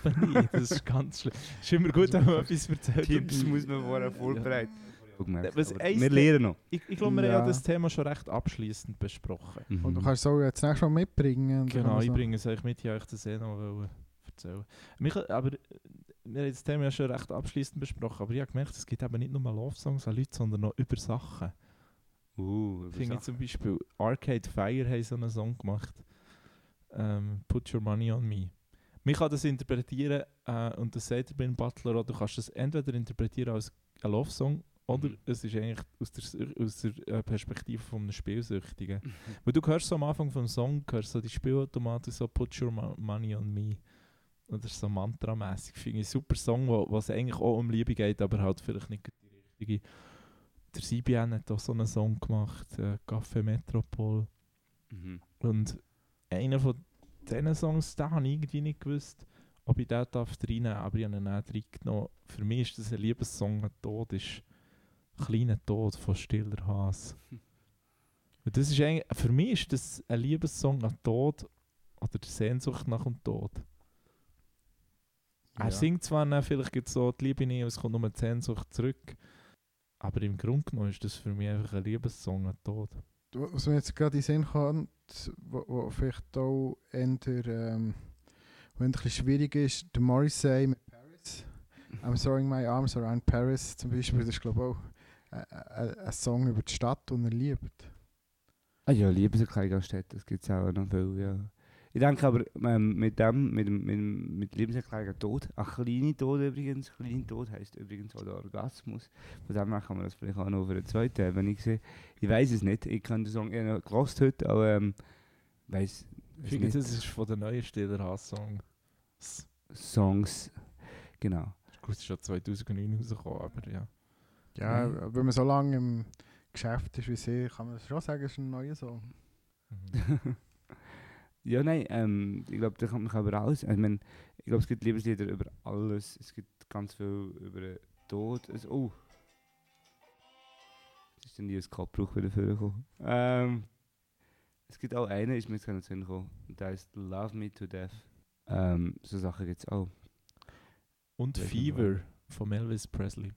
es eben nicht. Das ist ganz schlimm. Es ist immer gut, wenn man etwas erzählt. Tipps muss man vorher vorbereiten. Ja. Was Aber eins- wir lernen noch. Ich, ich glaube, wir haben Ja. ja das Thema schon recht abschließend besprochen. Und du kannst es auch jetzt nächstes Mal mitbringen. und Genau, ich so. bringe es euch mit, ich euch das eh noch erzählen. Michael, aber wir haben das Thema ja schon recht abschließend besprochen, aber ich habe gemerkt, es gibt eben nicht nur Love-Songs an Leute, sondern noch über Sachen. Uh, Ich finde zum Beispiel Arcade Fire haben so einen Song gemacht. Ähm, Put Your Money on Me. Man kann das interpretieren, äh, und das sagt Ben Butler, auch, du kannst das entweder interpretieren als ein Love-Song oder Mhm. es ist eigentlich aus der, aus der äh, Perspektive von einem Spielsüchtigen. Weil du hörst so am Anfang vom Song, hörst so die Spielautomatik so «Put your mo- money on me». Und das ist so mantramässig. Finde ich ein super Song, wo es eigentlich auch um Liebe geht, aber halt vielleicht nicht die richtige. Der CBN hat auch so einen Song gemacht, äh, «Café Metropol». Mhm. Und einer von diesen Songs, da habe ich irgendwie nicht gewusst, ob ich den darf reinnehmen darf, aber ich habe ihn auch reingenommen. Für mich ist das ein Liebessong, ein Tod ist «Kleiner Tod» von Stiller. Und das ist eigentlich, für mich ist das ein Liebessong an Tod oder der Sehnsucht nach dem Tod. Er Ja. singt zwar dann vielleicht gibt so die Liebe nicht, es kommt nur die Sehnsucht zurück, aber im Grunde genommen ist das für mich einfach ein Liebessong an Tod. Was mir jetzt gerade in den Sinn kommt, wo, wo vielleicht auch eher, ähm, wo ein bisschen schwierig ist, der Morrissey mit Paris. I'm throwing my arms around Paris zum Beispiel, das ist glaube ich auch ein Song über die Stadt, die er liebt. Ah ja, Liebeserklärung an Städte, das gibt es auch noch viel, ja. Ich denke aber, ähm, mit dem, mit, dem- mit, mit Liebeserklärung an Tod, ein kleiner Tod übrigens, kleiner Tod heisst übrigens auch der Orgasmus. Von dem her kann man das vielleicht auch noch für eine zweite haben, wenn ich sehe. Ich weiß es nicht, ich kann den Song eher noch gelost heute, aber ähm, weiß Ich finde, das ist von der neuen Stiller Haas-Song. Das Songs, genau. gut, es ist schon 2009 rausgekommen, aber ja. Ja, Mhm. wenn man so lange im Geschäft ist wie sie, kann man schon sagen, es ist ein neuer Song. Mhm. ja, nein, ähm, ich glaube, da kann man über alles. Ich, mein, ich glaube, es gibt Liebeslieder über alles. Es gibt ganz viel über Tod. Es, oh. Es ist dann nie ein Kopfbruch wieder vorgekommen. Ähm, es gibt auch einen, ist mir jetzt gerade gekommen. Der heißt Love Me to Death. Ähm, so Sachen gibt es auch. Und Welchen Fever von Elvis Presley.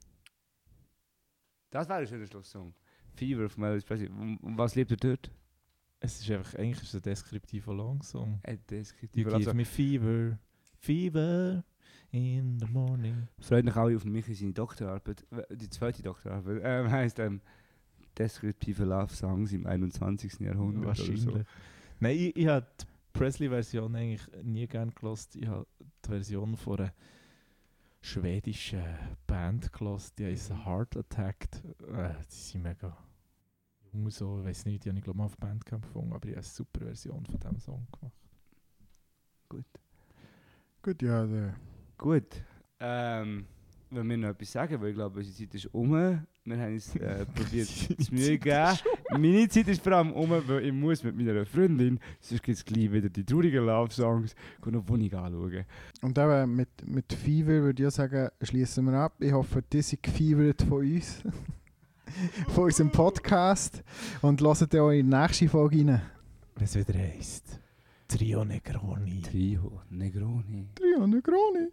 Das wäre ein schöner Schlusssong. Fever von Elvis Presley. Um, um was lebt er dort? Es ist einfach, eigentlich ist es ein deskriptiver Longsong. Das gibt You give me fever, fever in the morning. Freut mich alle auf mich in seine Doktorarbeit. Die zweite Doktorarbeit ähm, heisst ähm, Deskriptive Love Songs im 21. Jahrhundert. Wahrscheinlich. So. Nein, ich, ich habe die Presley-Version eigentlich nie gern gelost. Ich habe die Version von einer schwedischen Band gelost, die heißt Heart Attacked. Äh, die sind mega so, ich weiß nicht, die habe ich glaube mal auf Bandcamp gefunden, aber ich habe eine super Version von diesem Song gemacht. Gut. Gut, ja, der, Gut. Ähm, wenn wir noch etwas sagen, weil ich glaube, unsere Zeit ist um. Wir haben uns äh, probiert zu Mühe gegeben. Meine Zeit ist vor allem um, weil ich muss mit meiner Freundin, sonst gibt es gleich wieder die traurigen Love-Songs, eine Wohnung anschauen. Und eben mit, mit Fever würde ich sagen, schließen wir ab. Ich hoffe, die sind gefeivert von uns. von unserem Podcast. Und hört auch in die nächste Folge rein. Wenn es wieder heisst, Trio Negroni. Trio, Negroni. Trio Negroni.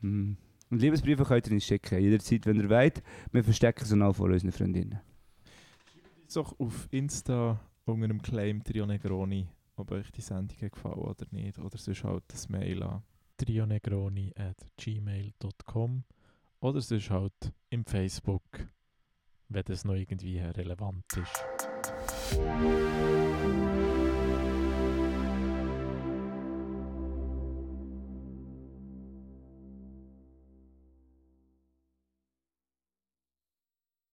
Mhm. Und Liebesbriefe könnt ihr uns schicken, jederzeit, wenn ihr wollt. Wir verstecken sie auch vor unseren Freundinnen. doch auf Insta unter dem Claim Trio Negroni, ob euch die Sendung gefallen oder nicht. Oder sonst halt das Mail an trionegroni at gmail.com oder sonst halt im Facebook, wenn das noch irgendwie relevant ist.